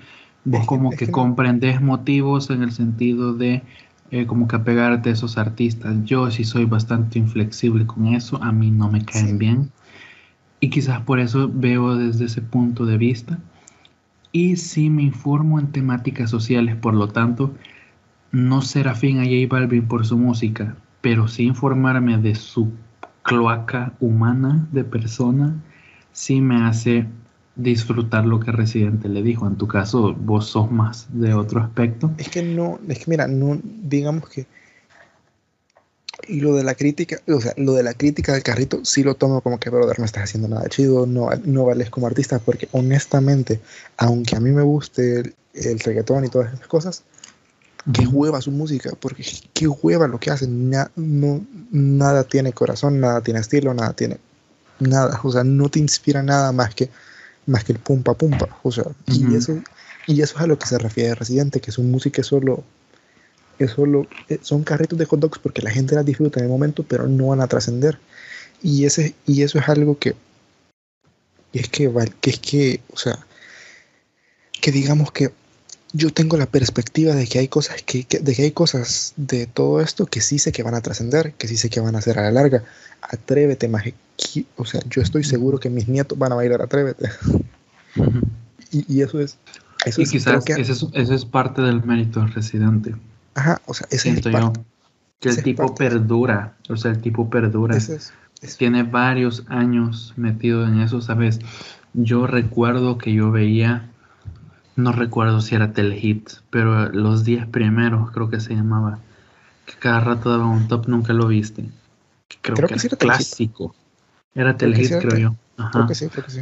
vos
Es
como que
que no-
comprendes motivos en el sentido de eh, como que apegarte a esos artistas. Yo sí soy bastante inflexible con eso, a mí no me caen
Sí.
bien. Y quizás por eso veo desde ese punto de vista. Y sí me informo en temáticas sociales, por lo tanto, no ser afín a J Balvin por su música, pero sí informarme de su cloaca humana de persona, sí me hace disfrutar lo que Residente le dijo. En tu caso, vos sos más de otro aspecto.
Es que no, es que mira, no, digamos que lo de la crítica, o sea, lo de la crítica del carrito sí lo tomo como que, brother, no estás haciendo nada chido, no, no vales como artista, porque honestamente, aunque a mí me guste el, el reggaetón y todas esas cosas, qué hueva su música, porque qué hueva lo que hacen, Na- no, nada tiene corazón, nada tiene estilo, nada tiene nada, o sea, no te inspira nada más que más que el pumpa pumpa, o sea, y eso y eso es a lo que se refiere Residente, que su música es solo es solo eh, son carritos de hot dogs porque la gente las disfruta en el momento, pero no van a trascender. Y ese y eso es algo que que es que que es que, o sea, que digamos que yo tengo la perspectiva de que hay cosas que, que- de que hay cosas de todo esto que sí sé que van a trascender, que sí sé que van a ser a la larga. Atrévete, maje. Qui- O sea, yo estoy seguro que mis nietos van a bailar Atrévete. Y, y eso es eso
Y
es,
quizás
que-
ese es, es parte del mérito del Residente.
ajá, o sea, ese es
Siento
el
yo. Que el
ese es
tipo perdura, o sea, el tipo perdura.
ese es- es-
Tiene varios años metido en eso, ¿sabes? Yo recuerdo que yo veía, no recuerdo si era Telehit, pero los 10 primeros creo que se llamaba, que cada rato daba un top, nunca lo viste. Creo,
Creo
que, era clásico. Era
Creo
Telehit, creo
Tel-
yo. Ajá.
creo que sí, creo que sí.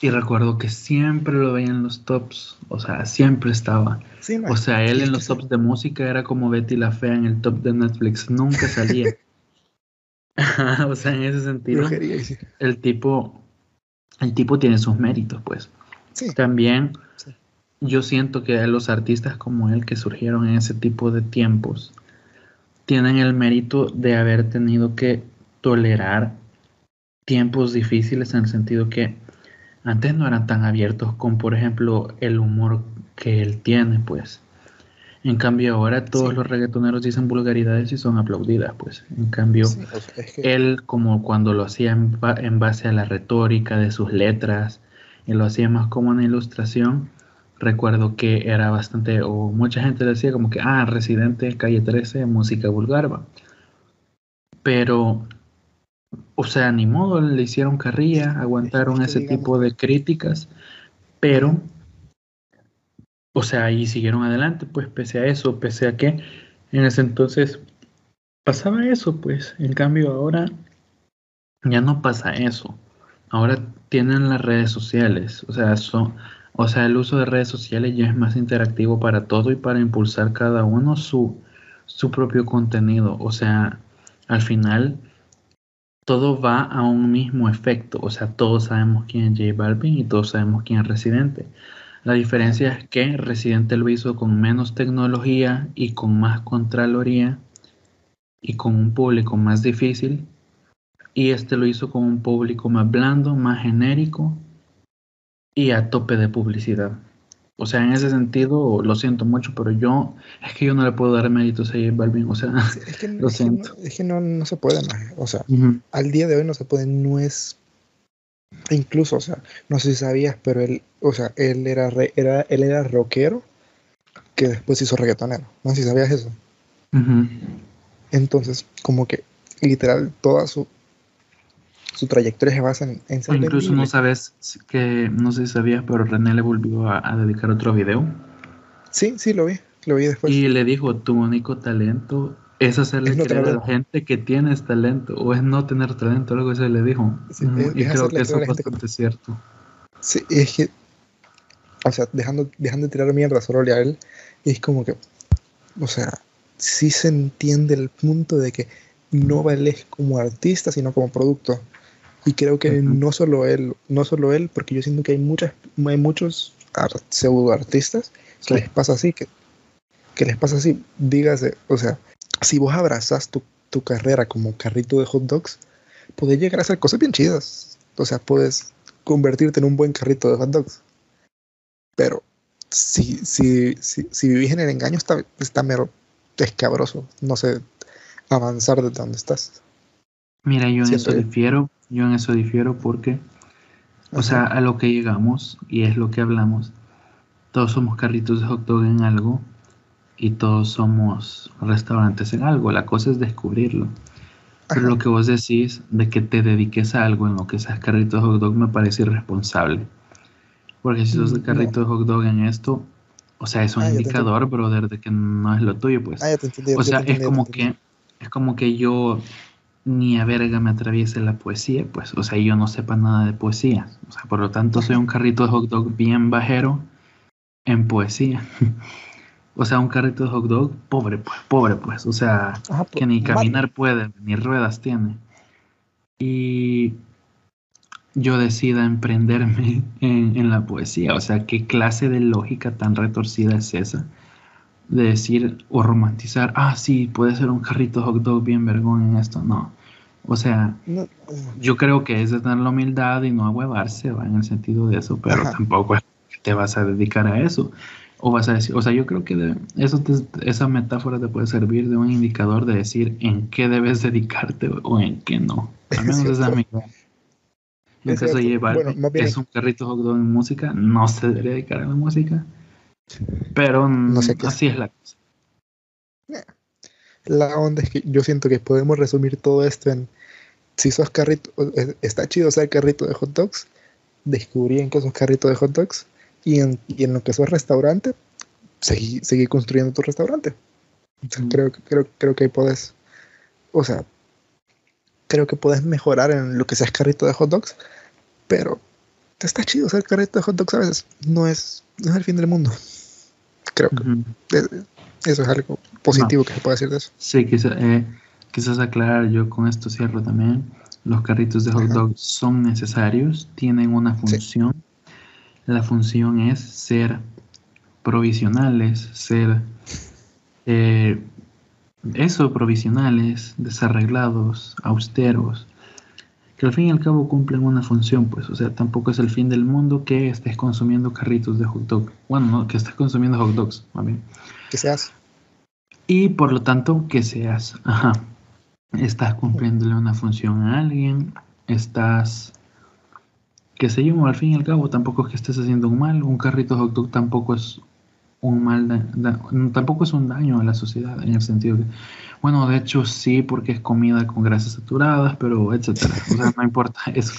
Y recuerdo que siempre lo veía en los tops, o sea, siempre estaba.
Sí, no,
O sea, él en los
sí.
tops de música era como Betty la Fea en el top de Netflix, nunca salía. O sea, en ese sentido,
Brujería, sí.
el tipo, el tipo tiene sus méritos, pues.
Sí,
También
Sí.
Yo siento que los artistas como él que surgieron en ese tipo de tiempos tienen el mérito de haber tenido que tolerar tiempos difíciles en el sentido que antes no eran tan abiertos con, por ejemplo, el humor que él tiene, pues. En cambio, ahora todos
Sí.
los reggaetoneros dicen vulgaridades y son aplaudidas, pues. En cambio,
sí, o sea, es que
él, como cuando lo hacía en, ba- en base a la retórica de sus letras, y lo hacía más como una ilustración, recuerdo que era bastante, o mucha gente decía como que, ah, Residente, Calle 13, música vulgar, va. Pero, o sea, ni modo, le hicieron carrilla, aguantaron ese tipo de críticas, pero, o sea, y siguieron adelante, pues pese a eso, pese a que en ese entonces pasaba eso, pues, en cambio ahora ya no pasa eso. Ahora tienen las redes sociales, o sea, son, o sea, el uso de redes sociales ya es más interactivo para todo y para impulsar cada uno su, su propio contenido. O sea, al final todo va a un mismo efecto. O sea, todos sabemos quién es J Balvin y todos sabemos quién es Residente. La diferencia es que Residente lo hizo con menos tecnología y con más contraloría y con un público más difícil. Y este lo hizo con un público más blando, más genérico y a tope de publicidad. O sea, en ese sentido, lo siento mucho, pero yo, es que yo no le puedo dar méritos a J Balvin, o sea,
es que,
lo
es
siento.
Que no, es que no, no se puede, maje. o sea, al día de hoy no se puede, no es, incluso, o sea, no sé si sabías, pero él, o sea, él era, re- era, él era rockero que después hizo reggaetonero, no sé si sabías eso. Entonces, como que literal toda su, su trayectoria se basa en, en
O
ser
incluso no sabes que, no sé si sabías, pero René le volvió a, a dedicar otro video
Sí, sí, lo vi, lo vi después.
y le dijo, tu único talento es hacerle
Es no
creer a la gente que tienes talento o es no tener talento, algo así le dijo.
Sí, es-
y
es
creo que eso es
que-
bastante cierto.
Sí, es que, o sea, dejando, dejando de tirar mierda solo a él, es como que, o sea, sí se entiende el punto de que no vales como artista, sino como producto. Y creo que
Ujú.
no solo él, no solo él, porque yo siento que hay muchas, hay muchos ar- pseudo artistas que
Sí.
les pasa así, que, que les pasa así, dígase, o sea, si vos abrazas tu, tu carrera como carrito de hot dogs, puedes llegar a hacer cosas bien chidas. O sea, puedes convertirte en un buen carrito de hot dogs. Pero si, si, si, si vivís en el engaño, está, está mero escabroso. No sé avanzar de donde estás.
Mira, yo en eso difiero, yo en eso difiero porque, o sea, a lo que llegamos, y es lo que hablamos, todos somos carritos de hot dog en algo y todos somos restaurantes en algo. La cosa es descubrirlo. Pero lo que vos decís de que te dediques a algo en lo que seas carrito de hot dog me parece irresponsable. Porque si sos de
Mm,
carrito de hot dog en esto, o sea, es un
Ah,
indicador, brother, de que no es lo tuyo, pues.
Ah, entendí.
O sea, es como que es como que yo ni a verga me atraviese la poesía, pues, o sea, yo no sepa nada de poesía. O sea, por lo tanto soy un carrito de hot dog bien bajero en poesía. o sea, un carrito de hot dog pobre, pues, pobre, pues, o sea,
Ajá,
que ni caminar puede, ni ruedas tiene. Y yo decida emprenderme en, en la poesía, o sea, ¿qué clase de lógica tan retorcida es esa? De decir o romantizar, ah, sí, puede ser un carrito hot dog bien vergón en esto. No. O sea,
No,
yo creo que es de tener la humildad y no ahuevarse, va en el sentido de eso, pero
Ajá.
tampoco es que te vas a dedicar a eso. O vas a decir, o sea, yo creo que de- eso te- esa metáfora te puede servir de un indicador de decir en qué debes dedicarte o en qué no. Al menos esa es mi
Bueno,
Balvin,
más bien-
es un carrito hot dog en música, no se debería dedicar a la música, pero
No sé
mm,
qué.
así es la cosa.
La onda es que yo siento que podemos resumir todo esto en si sos carrito, está chido ser carrito de hot dogs, descubrí en que sos carrito de hot dogs y en, y en lo que sos restaurante, seguí, seguí construyendo tu restaurante.
Mm.
creo, que- creo, creo que ahí podés, o sea, creo que podés mejorar en lo que seas carrito de hot dogs, pero está chido ser carrito de hot dogs a veces, no es, no es el fin del mundo. Creo que eso es algo positivo que se puede decir de eso.
Sí, quizá- eh, quizás aclarar, yo con esto cierro también. Los carritos de hot
Ajá.
dog son necesarios, tienen una función. La función es ser provisionales, ser eh, eso, provisionales, desarreglados, austeros, que al fin y al cabo cumplen una función, pues, o sea, tampoco es el fin del mundo que estés consumiendo carritos de hot dog. Bueno, no, que estés consumiendo hot dogs, más bien.
Que se hace.
Y por lo tanto, que seas, ajá, estás cumpliéndole una función a alguien, estás, qué sé yo, al fin y al cabo, tampoco es que estés haciendo un mal, un carrito hot dog tampoco es un mal, da- da- tampoco es un daño a la sociedad, en el sentido que, bueno, de hecho sí, porque es comida con grasas saturadas, pero etcétera, o sea, no importa eso.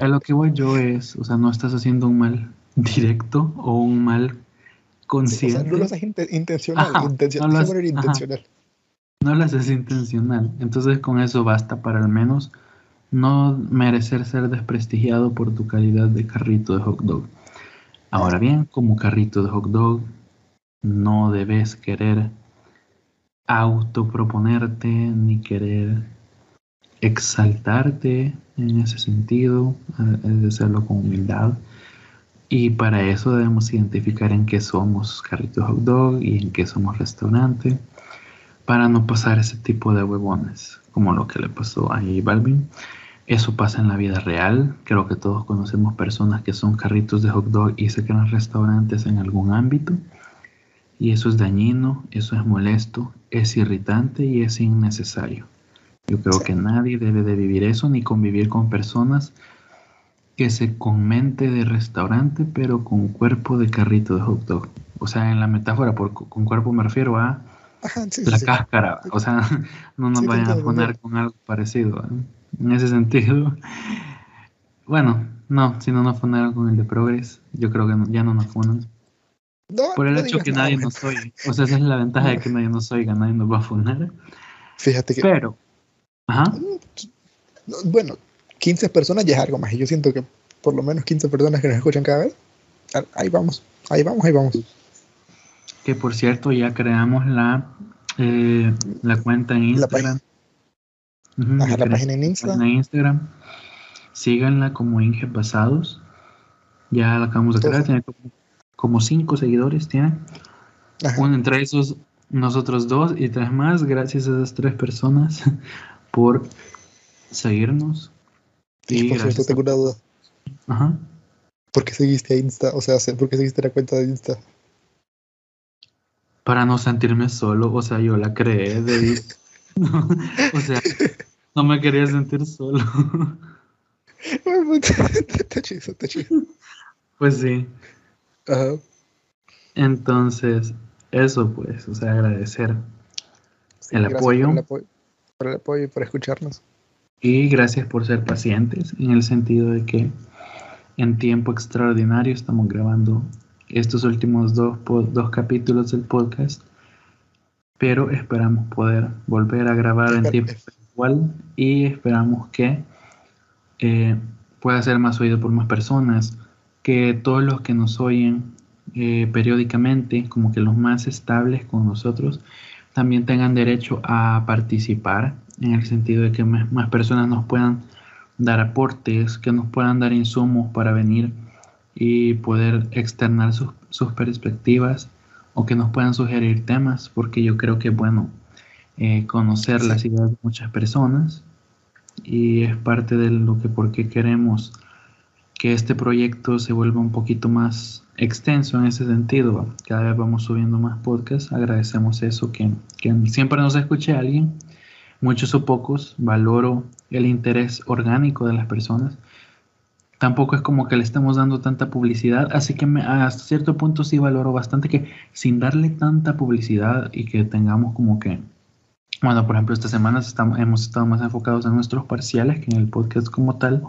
A lo que voy yo es, o sea, no estás haciendo un mal directo o un mal
Sí, o sea,
consciente.
no lo haces inte- intencional,
Ajá,
intencional,
no lo haces-
intencional.
No lo haces intencional. Entonces con eso basta para al menos no merecer ser desprestigiado por tu calidad de carrito de hot dog. Ahora bien, como carrito de hot dog, no debes querer autoproponerte ni querer exaltarte en ese sentido, eh, es hacerlo con humildad. Y para eso debemos identificar en qué somos carrito de hot dog y en qué somos restaurante para no pasar ese tipo de huevones como lo que le pasó a J Balvin. Eso pasa en la vida real. Creo que todos conocemos personas que son carritos de hot dog y se crean restaurantes en algún ámbito. Y eso es dañino, eso es molesto, es irritante y es innecesario. Yo creo que nadie debe de vivir eso ni convivir con personas que se con mente de restaurante pero con cuerpo de carrito de hot dog. O sea, en la metáfora por, con cuerpo me refiero a la cáscara. O sea, no nos vayan a poner con algo parecido. ¿eh? En ese sentido. Bueno, no, si no nos con el de Progress, yo creo que ya no nos por el hecho que nadie nos oiga. O sea, esa es la ventaja de que nadie nos oiga, nadie nos va a poner.
Fíjate que.
Pero. Ajá.
Bueno, 15 personas ya es algo más. Y yo siento que por lo menos 15 personas que nos escuchan cada vez. Ahí vamos, ahí vamos, ahí vamos.
Que por cierto, ya creamos la, eh, la cuenta en Instagram.
La, la página en
Instagram. En Instagram. Síganla como Inge Pasados. Ya la acabamos de crear. Tiene como, 5 seguidores. Tiene. Uno entre esos, nosotros dos y tres más. Gracias a esas tres personas por seguirnos.
Y, por cierto, tengo una duda.
Ajá.
¿Por qué seguiste a Insta? O sea, ¿por qué seguiste la cuenta de Insta?
para no sentirme solo, o sea, yo la creé de... o sea, no me quería sentir solo.
está chido, está chido.
Pues sí. Entonces, eso pues, o sea, agradecer el apoyo.
Por el apoyo, por el apoyo y por escucharnos.
Y gracias por ser pacientes, en el sentido de que en tiempo extraordinario estamos grabando estos últimos dos, dos capítulos del podcast, pero esperamos poder volver a grabar en tiempo igual y esperamos que eh, pueda ser más oído por más personas, que todos los que nos oyen eh, periódicamente, como que los más estables con nosotros, también tengan derecho a participar, en el sentido de que más personas nos puedan dar aportes, que nos puedan dar insumos para venir y poder externar sus, sus, perspectivas o que nos puedan sugerir temas, porque yo creo que es bueno eh, conocer las ideas de muchas personas y es parte de lo que porque queremos que este proyecto se vuelva un poquito más extenso en ese sentido. Cada vez vamos subiendo más podcasts, agradecemos eso, que, que siempre nos escuche alguien, muchos o pocos, valoro el interés orgánico de las personas tampoco es como que le estamos dando tanta publicidad, así que hasta cierto punto sí valoro bastante que sin darle tanta publicidad y que tengamos como que, bueno, por ejemplo, estas semanas estamos, hemos estado más enfocados en nuestros parciales que en el podcast como tal.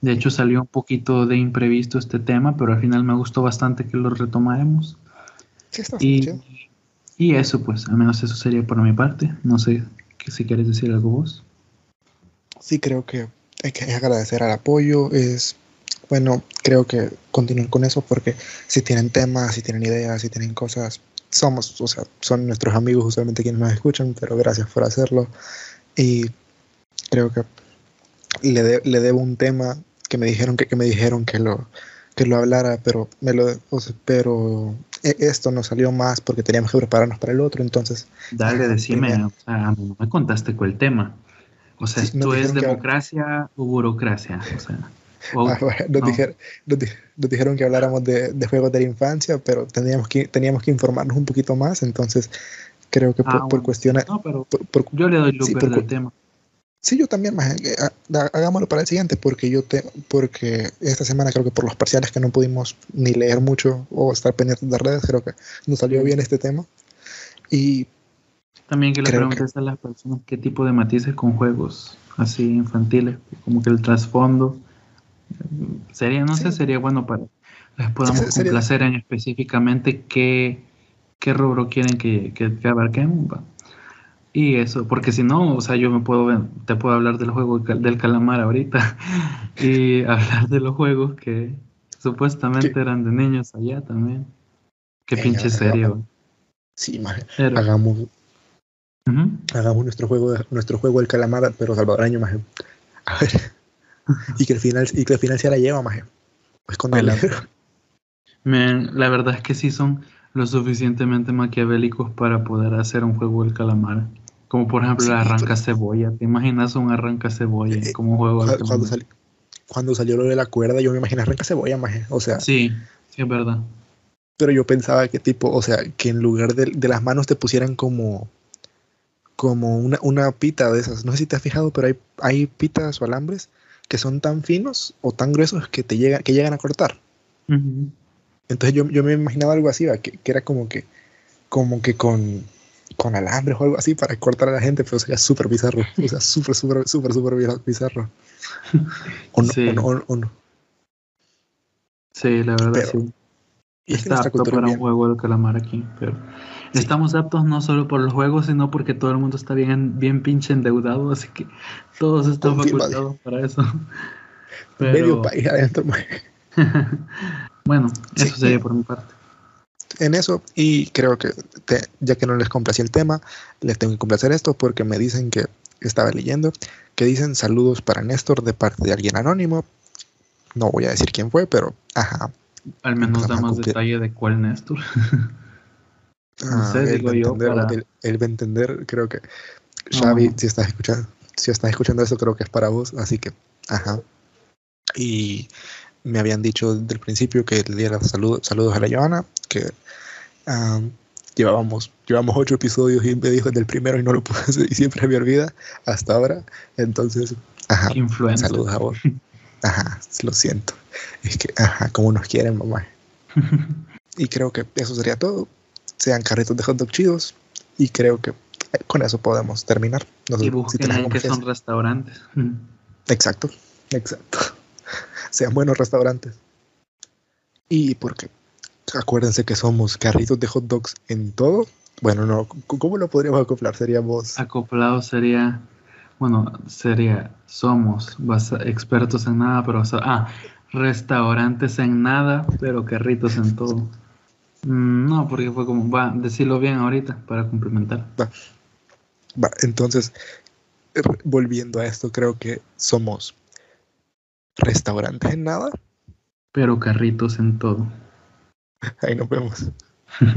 De hecho, salió un poquito de imprevisto este tema, pero al final me gustó bastante que lo retomáramos.
Sí, está
y, y eso, pues, al menos eso sería por mi parte. No sé si quieres decir algo vos.
Sí, creo que hay que agradecer al apoyo, es bueno, creo que continúen con eso porque si tienen temas, si tienen ideas, si tienen cosas, somos, o sea, son nuestros amigos usualmente quienes nos escuchan, pero gracias por hacerlo. Y creo que le, le debo un tema que me dijeron que, que, me dijeron que lo que lo hablara, pero me lo pero e, esto no salió más porque teníamos que prepararnos para el otro, entonces.
Dale, decime, o sea, no me contaste cuál el tema. O sea, ¿esto es democracia o burocracia? O sea,
ah, nos, dijeron, que habláramos de, juegos de la infancia, pero teníamos que, teníamos que informarnos un poquito más, entonces creo que por, ah, cuestiones...
No, pero yo le doy luz sí, al tema.
Sí, yo también, más, eh, hagámoslo para el siguiente, porque yo te, porque esta semana creo que por los parciales que no pudimos ni leer mucho o estar pendientes de redes, creo que nos salió bien este tema. Y
también que le preguntes a las personas qué tipo de matices con juegos así infantiles, como que el trasfondo sería, no sé, sería bueno para les podamos complacer en específicamente qué, qué rubro quieren que, que, abarquemos. Y eso, porque si no, o sea, yo me puedo, te puedo hablar del juego del calamar ahorita y hablar de los juegos que supuestamente eran de niños allá también. Qué pinche serio.
Sí, hagamos, Hagamos nuestro juego, nuestro juego del calamar, pero salvadoreño, más. A ver. y que el final, y que el final se la lleva, más. Pues con
la verdad es que sí son lo suficientemente maquiavélicos para poder hacer un juego del calamar. Como por ejemplo
Sí,
el arranca cebolla. ¿Te imaginas un arranca cebolla
Eh,
como juego?
Cu-
de
Cuando,
este
sali- cuando salió lo de la cuerda, yo me imaginé arranca cebolla, maje. O sea,
Sí, sí, es verdad.
pero yo pensaba que tipo, o sea, que en lugar de, de las manos te pusieran como como una, una pita de esas. No sé si te has fijado, pero hay, hay pitas o alambres que son tan finos o tan gruesos que te llegan, que llegan a cortar. Entonces yo, yo me imaginaba algo así, que, que era como que, como que con, con alambres o algo así para cortar a la gente, pero sería súper bizarro. O sea, súper, súper, súper, súper bi- bizarro. O no,
Sí.
o no, o- o no.
Sí, la verdad
Pero-
sí.
Y es que
Está apto para un juego del calamar aquí, pero
Sí.
estamos aptos no solo por el juego, sino porque todo el mundo está bien, bien pinche endeudado, así que todos están
Confirmado.
facultados para eso.
medio país adentro.
bueno,
Sí.
eso sería por mi parte.
en eso y creo que te- ya que no les complací el tema, les tengo que complacer esto porque me dicen que estaba leyendo que dicen saludos para Néstor de parte de alguien anónimo. No voy a decir quién fue, pero ajá.
Al menos da más detalle de cuál Néstor. No
Ah,
sé,
él,
digo
va a
yo,
entender,
para-
él, él va a entender, creo que Xavi,
No.
si estás escuchando, si estás escuchando esto, creo que es para vos, así que, ajá. Y me habían dicho desde el principio que le diera saludos, saludos a la Joana, que am, llevábamos, llevamos ocho episodios y me dijo desde el primero y no lo puse y siempre me olvida hasta ahora. Entonces, ajá,
Influencer.
saludos a vos. Ajá, lo siento. Es que, ajá, como nos quieren, mamá. Y creo que eso sería todo. Sean carritos de hot dog chidos. Y creo que eh, con eso podemos terminar. No sé
y
si que
son restaurantes.
Exacto, exacto. Sean buenos restaurantes. Y porque acuérdense que somos carritos de hot dogs en todo. Bueno, no, ¿cómo lo podríamos acoplar? Seríamos.
Acoplado sería, bueno, sería, somos basa- expertos en nada, pero, basa- ah, restaurantes en nada, pero carritos en todo. Mm, no, porque fue como, va, decirlo bien ahorita para complementar.
Va, entonces, r- volviendo a esto, creo que somos restaurantes en nada.
Pero carritos en todo.
Ahí nos vemos.